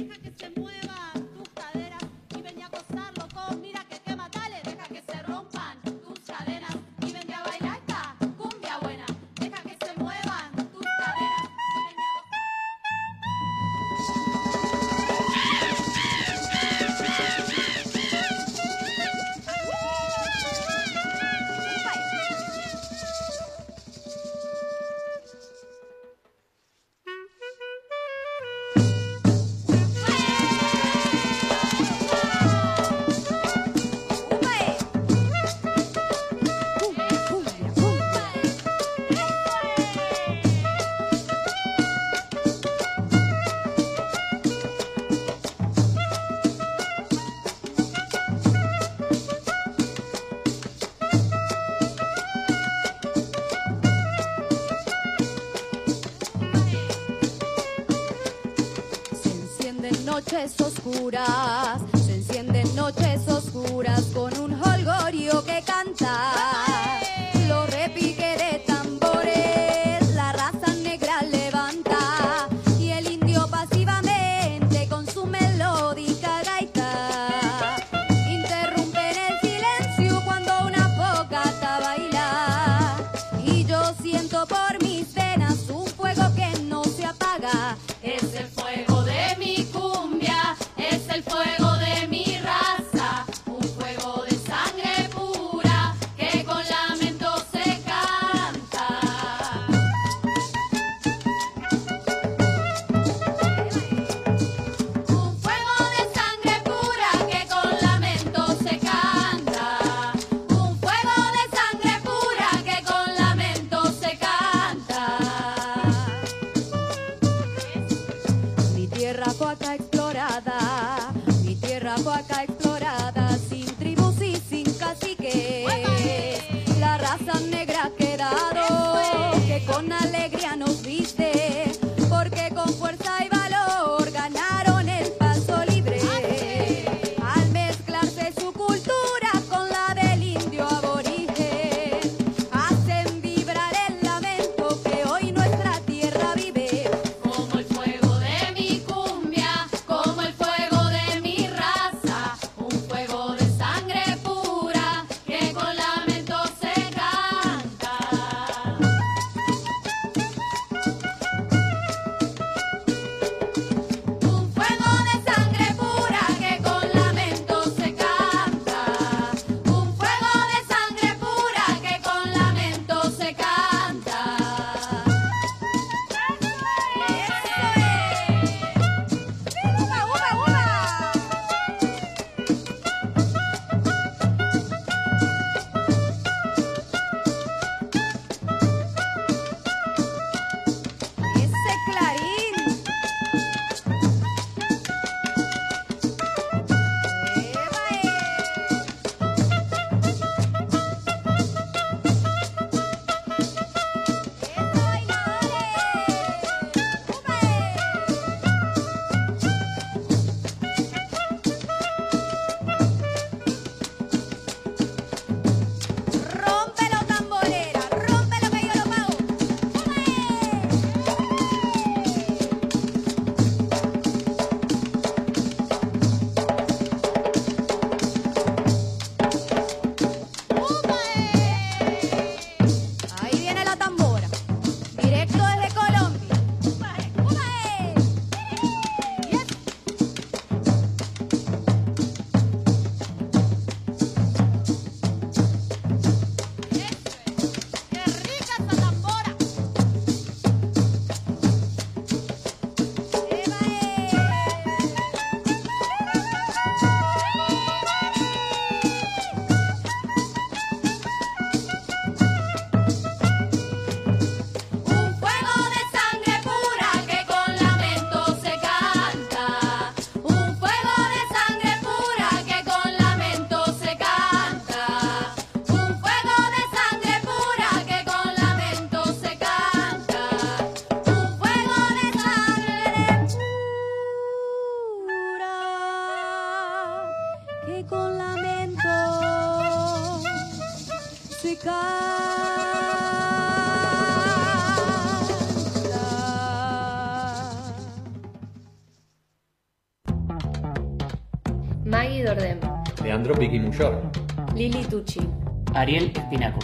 Ariel Espinaco.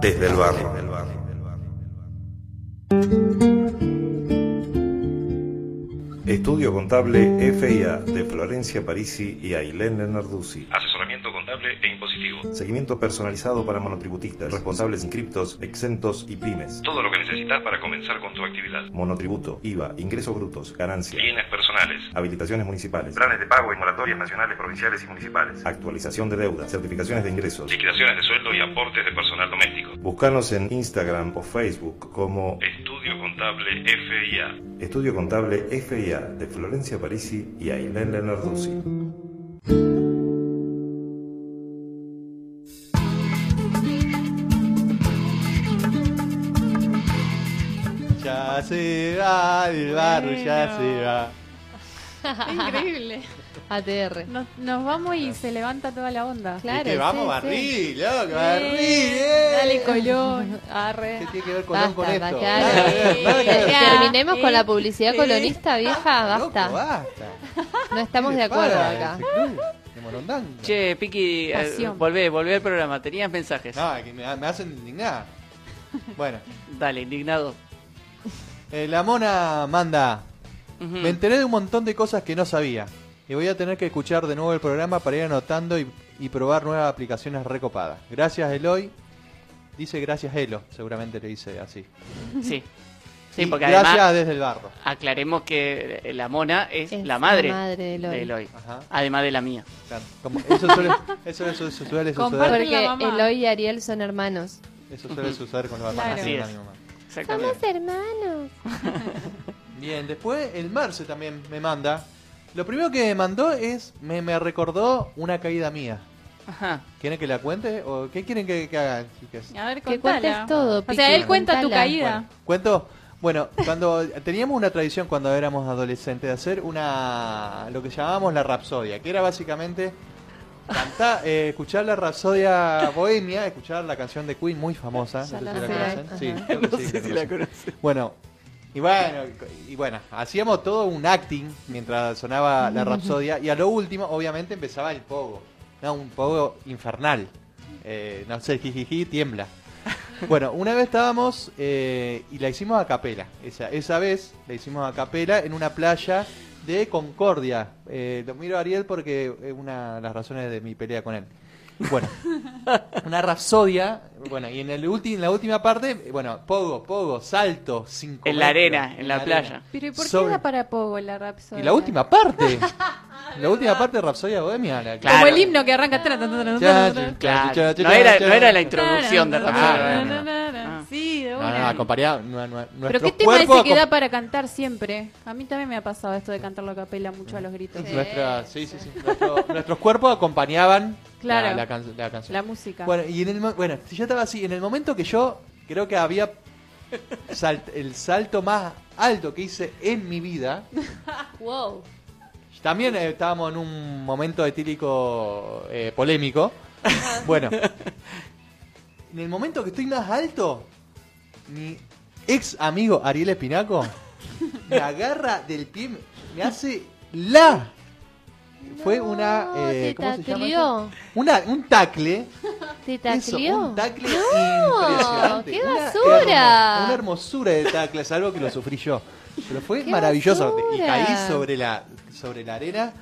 Desde el barrio. Estudio Contable FIA de Florencia Parisi y Ailén Lenarduzzi. E impositivo. Seguimiento personalizado para monotributistas, responsables inscriptos, exentos y pymes. Todo lo que necesitas para comenzar con tu actividad. Monotributo, IVA, ingresos brutos, ganancias, Bienes personales. habilitaciones municipales, Planes de pago y moratorias nacionales, provinciales y municipales. actualización de deuda, certificaciones de ingresos. Liquidaciones de sueldo y aportes de personal doméstico. Buscanos en Instagram o Facebook como Estudio Contable FIA. Estudio Contable FIA de Florencia Parisi y Ailén Lenarduzzi. Se va del barro, ya se va. Increíble. ATR. Nos, nos vamos y se levanta toda la onda. Claro, que vamos, sí, Barril, sí. loco, Barril, eh. Dale Colón. Arre. ¿Qué tiene que ver Colón con Basta, esto? claro. Nada que ver. Terminemos con la publicidad Eh, colonista vieja, Loco, basta. basta. No estamos ¿Qué de acuerdo para acá. ese club de Morondanga? Che, Piqui, eh, Pasión. volvé, volvé al programa. Tenías mensajes. No, que me, me hacen indignar. Bueno, Dale, indignado. Eh, la mona manda. Me enteré de un montón de cosas que no sabía. Y voy a tener que escuchar de nuevo el programa para ir anotando y, y probar nuevas aplicaciones recopadas. Gracias, Eloy. Dice gracias, Elo. Seguramente le dice así. Sí. Sí, porque gracias además desde el barro. aclaremos que eh, la mona es, Es la madre, la madre de Eloy. Eloy. Ajá. Además de la mía. Claro, como- eso suele, eso, eso- eso suele suceder. la Porque. Eloy y Ariel son hermanos. Eso suele suceder con los Claro. hermanos Así de mamá. Exactamente. hermanos. Bien, después el Marce también me manda. Lo primero que me mandó es, me, me recordó una caída mía. Ajá. ¿Quieren que la cuente? ¿O qué quieren que, que haga, chicas? A ver, Que cuentes todo, O Piqui, sea, él cuenta tu caída. Bueno, ¿Cuento? Bueno, cuando teníamos una tradición cuando éramos adolescentes de hacer una lo que llamábamos la rapsodia, que era básicamente cantar, eh, escuchar la rapsodia bohemia, escuchar la canción de Queen muy famosa, Ya no sé si la sé, conocen. Sí, creo que No sí, sé que si la conocen. Bueno, y bueno, y bueno, hacíamos todo un acting mientras sonaba la rapsodia y a lo último, obviamente, empezaba el pogo, ¿no? un pogo infernal. Eh, no sé, jijiji, tiembla. Bueno, una vez estábamos eh, y la hicimos a capela. Esa, esa vez la hicimos a capela en una playa de Concordia. Eh, lo miro a Ariel porque es una de las razones de mi pelea con él. Bueno, una rapsodia. Bueno, y en, el ulti- en la última parte, bueno, pogo, pogo, salto, cinco En la arena, en la playa. Pero ¿y por qué Sobre- da para poco la Rapsodia? Y la última parte. la última parte de Rapsodia Bohemia. La Claro. Como el himno que arranca. Claro. No era, no era la introducción de Rapsodia. no, no, Ah. Sí, nu- Pero qué tema ese que da para cantar siempre. A mí también me ha pasado esto de cantarlo a capela mucho a los gritos. Nuestra- sí, sí, sí. Nuestro- nuestros cuerpos acompañaban Claro. la, la can- la canción. La música. Bueno, y en el, bueno, si yo estaba así, en el momento que yo creo que había salt- el salto más alto que hice en mi vida, Wow. también eh, estábamos en un momento etílico eh, polémico. Bueno, en el momento que estoy más alto, mi ex amigo Ariel Espinaco me agarra del pie, me- me hace la. Fue una. eh, ¿te ¿Cómo se llama? eso? Una, un tacle. ¿Te Eso, tacleó? un tacle No, impresionante. qué basura. Una, hermosura de tacle, es algo que lo sufrí yo. Pero fue maravilloso. Y caí sobre la, sobre la arena.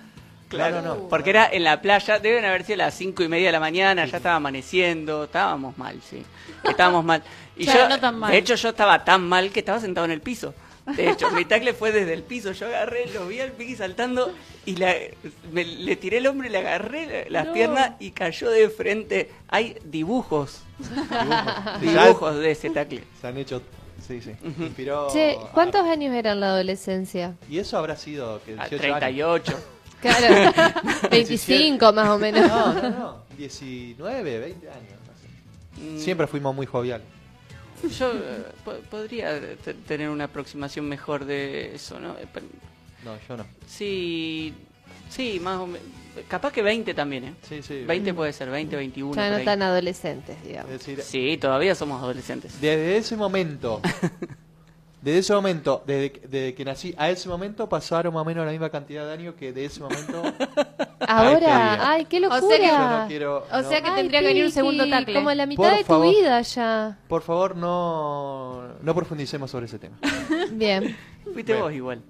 Claro, No, no, no. porque era en la playa, deben haber sido las cinco y media de la mañana, ya estaba amaneciendo, estábamos mal, sí, estábamos mal. Y Claro, yo, no tan mal. de hecho, yo estaba tan mal que estaba sentado en el piso. De hecho, mi tacle fue desde el piso, yo agarré, lo vi al piqui saltando y la- me- le tiré el hombro y le agarré las No. piernas y cayó de frente. Hay dibujos, Dibujos. dibujos de ese tacle. Se han hecho. Sí, sí. Inspiró. Che, a- ¿cuántos años eran en la adolescencia? Y eso habrá sido. Que A 18 años. 38. Claro, 25 más o menos. No, no, no. 19, 20 años. no sé. Mm, Siempre fuimos muy jovial. Yo eh, po- podría te- tener una aproximación mejor de eso, ¿no? Eh, No, yo no. Sí, sí, más o menos. Capaz que 20 también, ¿eh? Sí, sí. 20 puede ser, 20, 21. Ya no tan adolescentes, digamos. Es decir, Sí, todavía somos adolescentes. desde ese momento, Desde ese momento, desde, que- desde que nací a ese momento, pasaron más o menos la misma cantidad de años que de ese momento. este. Ahora, ay, qué locura. O sea que- Yo no quiero- O no. sea que Ay, tendría que venir un segundo tacle. Como la mitad Por de tu vida ya. Por favor, no, no profundicemos sobre ese tema. Bien. Fuiste Bueno. vos igual.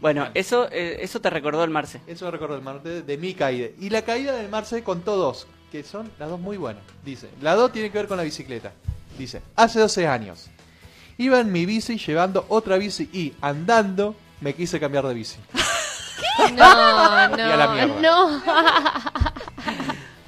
Bueno, eso eh, eso te recordó el Marce. Eso recuerdo el Marte de mi caída. Y la caída del Marce contó dos, que son las dos muy buenas. Dice, la dos tiene que ver con la bicicleta. Dice, hace 12 años. Iba en mi bici llevando otra bici y andando me quise cambiar de bici. No, no, Y a la mierda. no.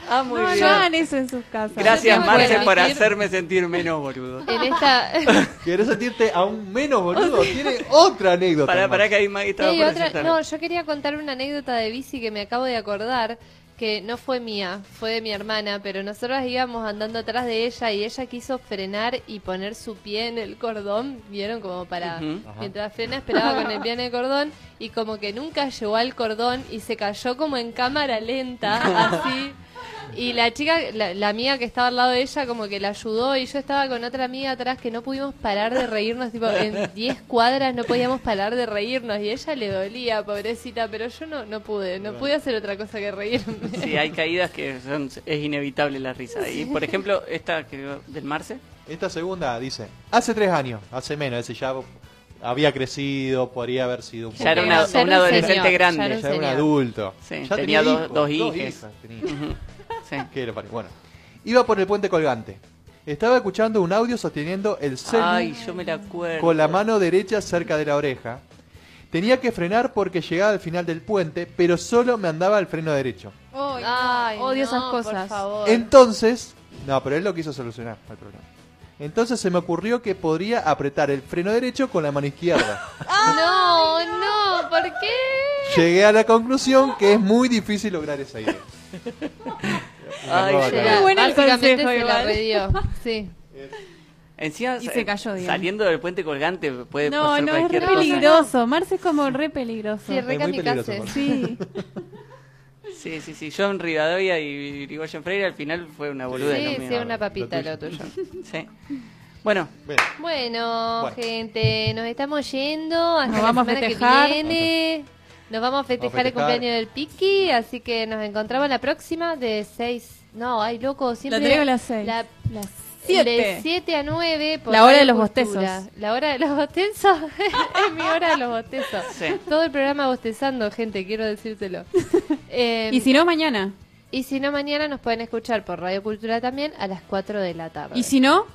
Ah, muy No, bien. no hagan eso en sus casas. Gracias, Marce, por hacerme sentir menos boludo. En esta... ¿Querés sentirte aún menos boludo? Tiene otra anécdota. Para, para que Sí, por otra- no, yo quería contar una anécdota de bici que me acabo de acordar, que no fue mía, fue de mi hermana, pero nosotras íbamos andando atrás de ella y ella quiso frenar y poner su pie en el cordón, vieron como para, mientras frena esperaba con el pie en el cordón y como que nunca llegó al cordón y se cayó como en cámara lenta, así. Y la chica, la, la amiga que estaba al lado de ella, como que la ayudó y yo estaba con otra amiga atrás que no pudimos parar de reírnos, tipo, en 10 cuadras no podíamos parar de reírnos y a ella le dolía, pobrecita, pero yo no, no pude, no pude hacer otra cosa que reírme. Sí, hay caídas que son, es inevitable la risa. Y por ejemplo, esta que del Marce. Esta segunda dice, hace tres años, hace menos, ese ya había crecido, podría haber sido un Ya era una. Ya un un adolescente señor, grande. ya era un Ya era un señor. adulto. Sí, ya tenía dos- hijos, dos hijas. tenía. Sí. Qué lo parió. Bueno, iba por el puente colgante. Estaba escuchando un audio sosteniendo el celu Ay, yo me la acuerdo. con la mano derecha cerca de la oreja. Tenía que frenar porque llegaba al final del puente, pero solo me andaba el freno derecho. Ay, no, Ay, odio no, esas por cosas. favor. Entonces, no, pero él lo quiso solucionar el problema. Entonces se me ocurrió que podría apretar el freno derecho con la mano izquierda. No, no, ¿por qué? Llegué a la conclusión que es muy difícil lograr esa idea. Ay, Muy bueno el Básicamente consejo se la igual. redió. Sí. Encima, Y se cayó, digamos. saliendo del puente colgante puede No, pasar no, es re cualquier cosa. peligroso. Marce es como re peligroso. Sí, re Es muy peligroso. Sí. Sí, sí, sí. Yo en Rivadavia y Irigoyen Freire al final fue una boluda. Sí, sí, una papita lo tuyo. Sí. Bueno. Bueno, Bueno. gente, nos estamos yendo hasta Nos la vamos a festejar. que viene. Nos vamos a festejar el festejar. cumpleaños del Piki, así que nos encontramos la próxima de 6. No, ay, loco, siempre. traigo a las seis. La, las Siete. De 7 a 9. por La hora de los Cultura. bostezos. La hora de los bostezos. es mi hora de los bostezos. Sí. Todo el programa bostezando, gente, quiero decírtelo. Eh, Y si no, mañana. y si no, mañana nos pueden escuchar por Radio Cultura también a las 4 de la tarde. Y si no,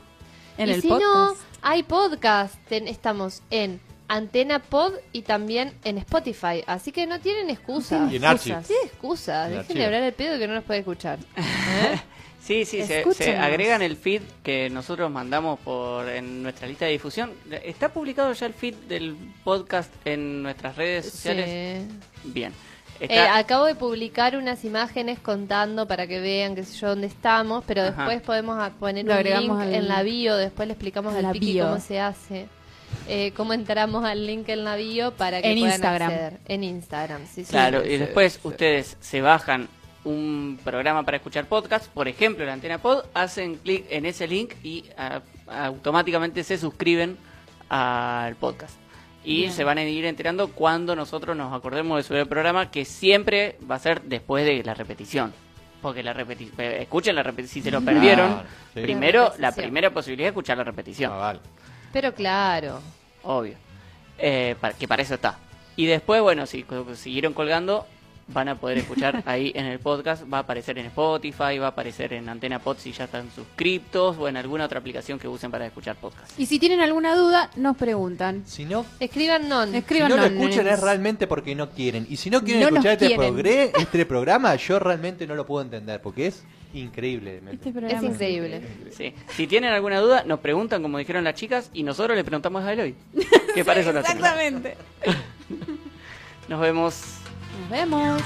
en y el si podcast. no, hay podcast. Ten- estamos en Antena Pod y también en Spotify. Así que no tienen excusa. Y en Archie. Sí, excusa. En Dejen de hablar el pedo que no nos puede escuchar. ¿Eh? sí, sí, se, agregan el feed que nosotros mandamos por en nuestra lista de difusión. ¿Está publicado ya el feed del podcast en nuestras redes sociales? Sí. Bien. Eh, acabo de publicar unas imágenes contando para que vean qué sé yo dónde estamos, pero Ajá. después podemos poner Lo un link al- en la bio, después le explicamos a al la Piki bio. cómo se hace, eh, cómo entramos al link en la bio para que En puedan Instagram. acceder. En Instagram, sí, sí. Claro, Sí, y sí, después sí. ustedes se bajan un programa para escuchar podcast, por ejemplo, la Antena Pod, hacen clic en ese link y ah, automáticamente se suscriben al podcast. Y Bien. se van a ir enterando cuando nosotros nos acordemos de subir el programa, que siempre va a ser después de la repetición. Porque la repetición, escuchen la repetición, si se lo perdieron, Claro, sí. primero La primera posibilidad es escuchar la repetición. Ah, vale. Pero claro. Obvio. Eh, para, que para eso está. Y después, bueno, si siguieron colgando, van a poder escuchar ahí en el podcast. Va a aparecer en Spotify, va a aparecer en Antena Pod si ya están suscriptos o en alguna otra aplicación que usen para escuchar podcast. Y si tienen alguna duda, nos preguntan. Si no, Escriban non. si Escriban no lo no, escuchan es realmente porque no quieren. Y si no quieren No nos escuchar este, quieren. progre- este programa, yo realmente no lo puedo entender porque es increíble. Este Es increíble. Sí. Si tienen alguna duda, nos preguntan, como dijeron las chicas, y nosotros le preguntamos a Eloy. Que para eso hacemos. Exactamente. Nos vemos. Nos vemos.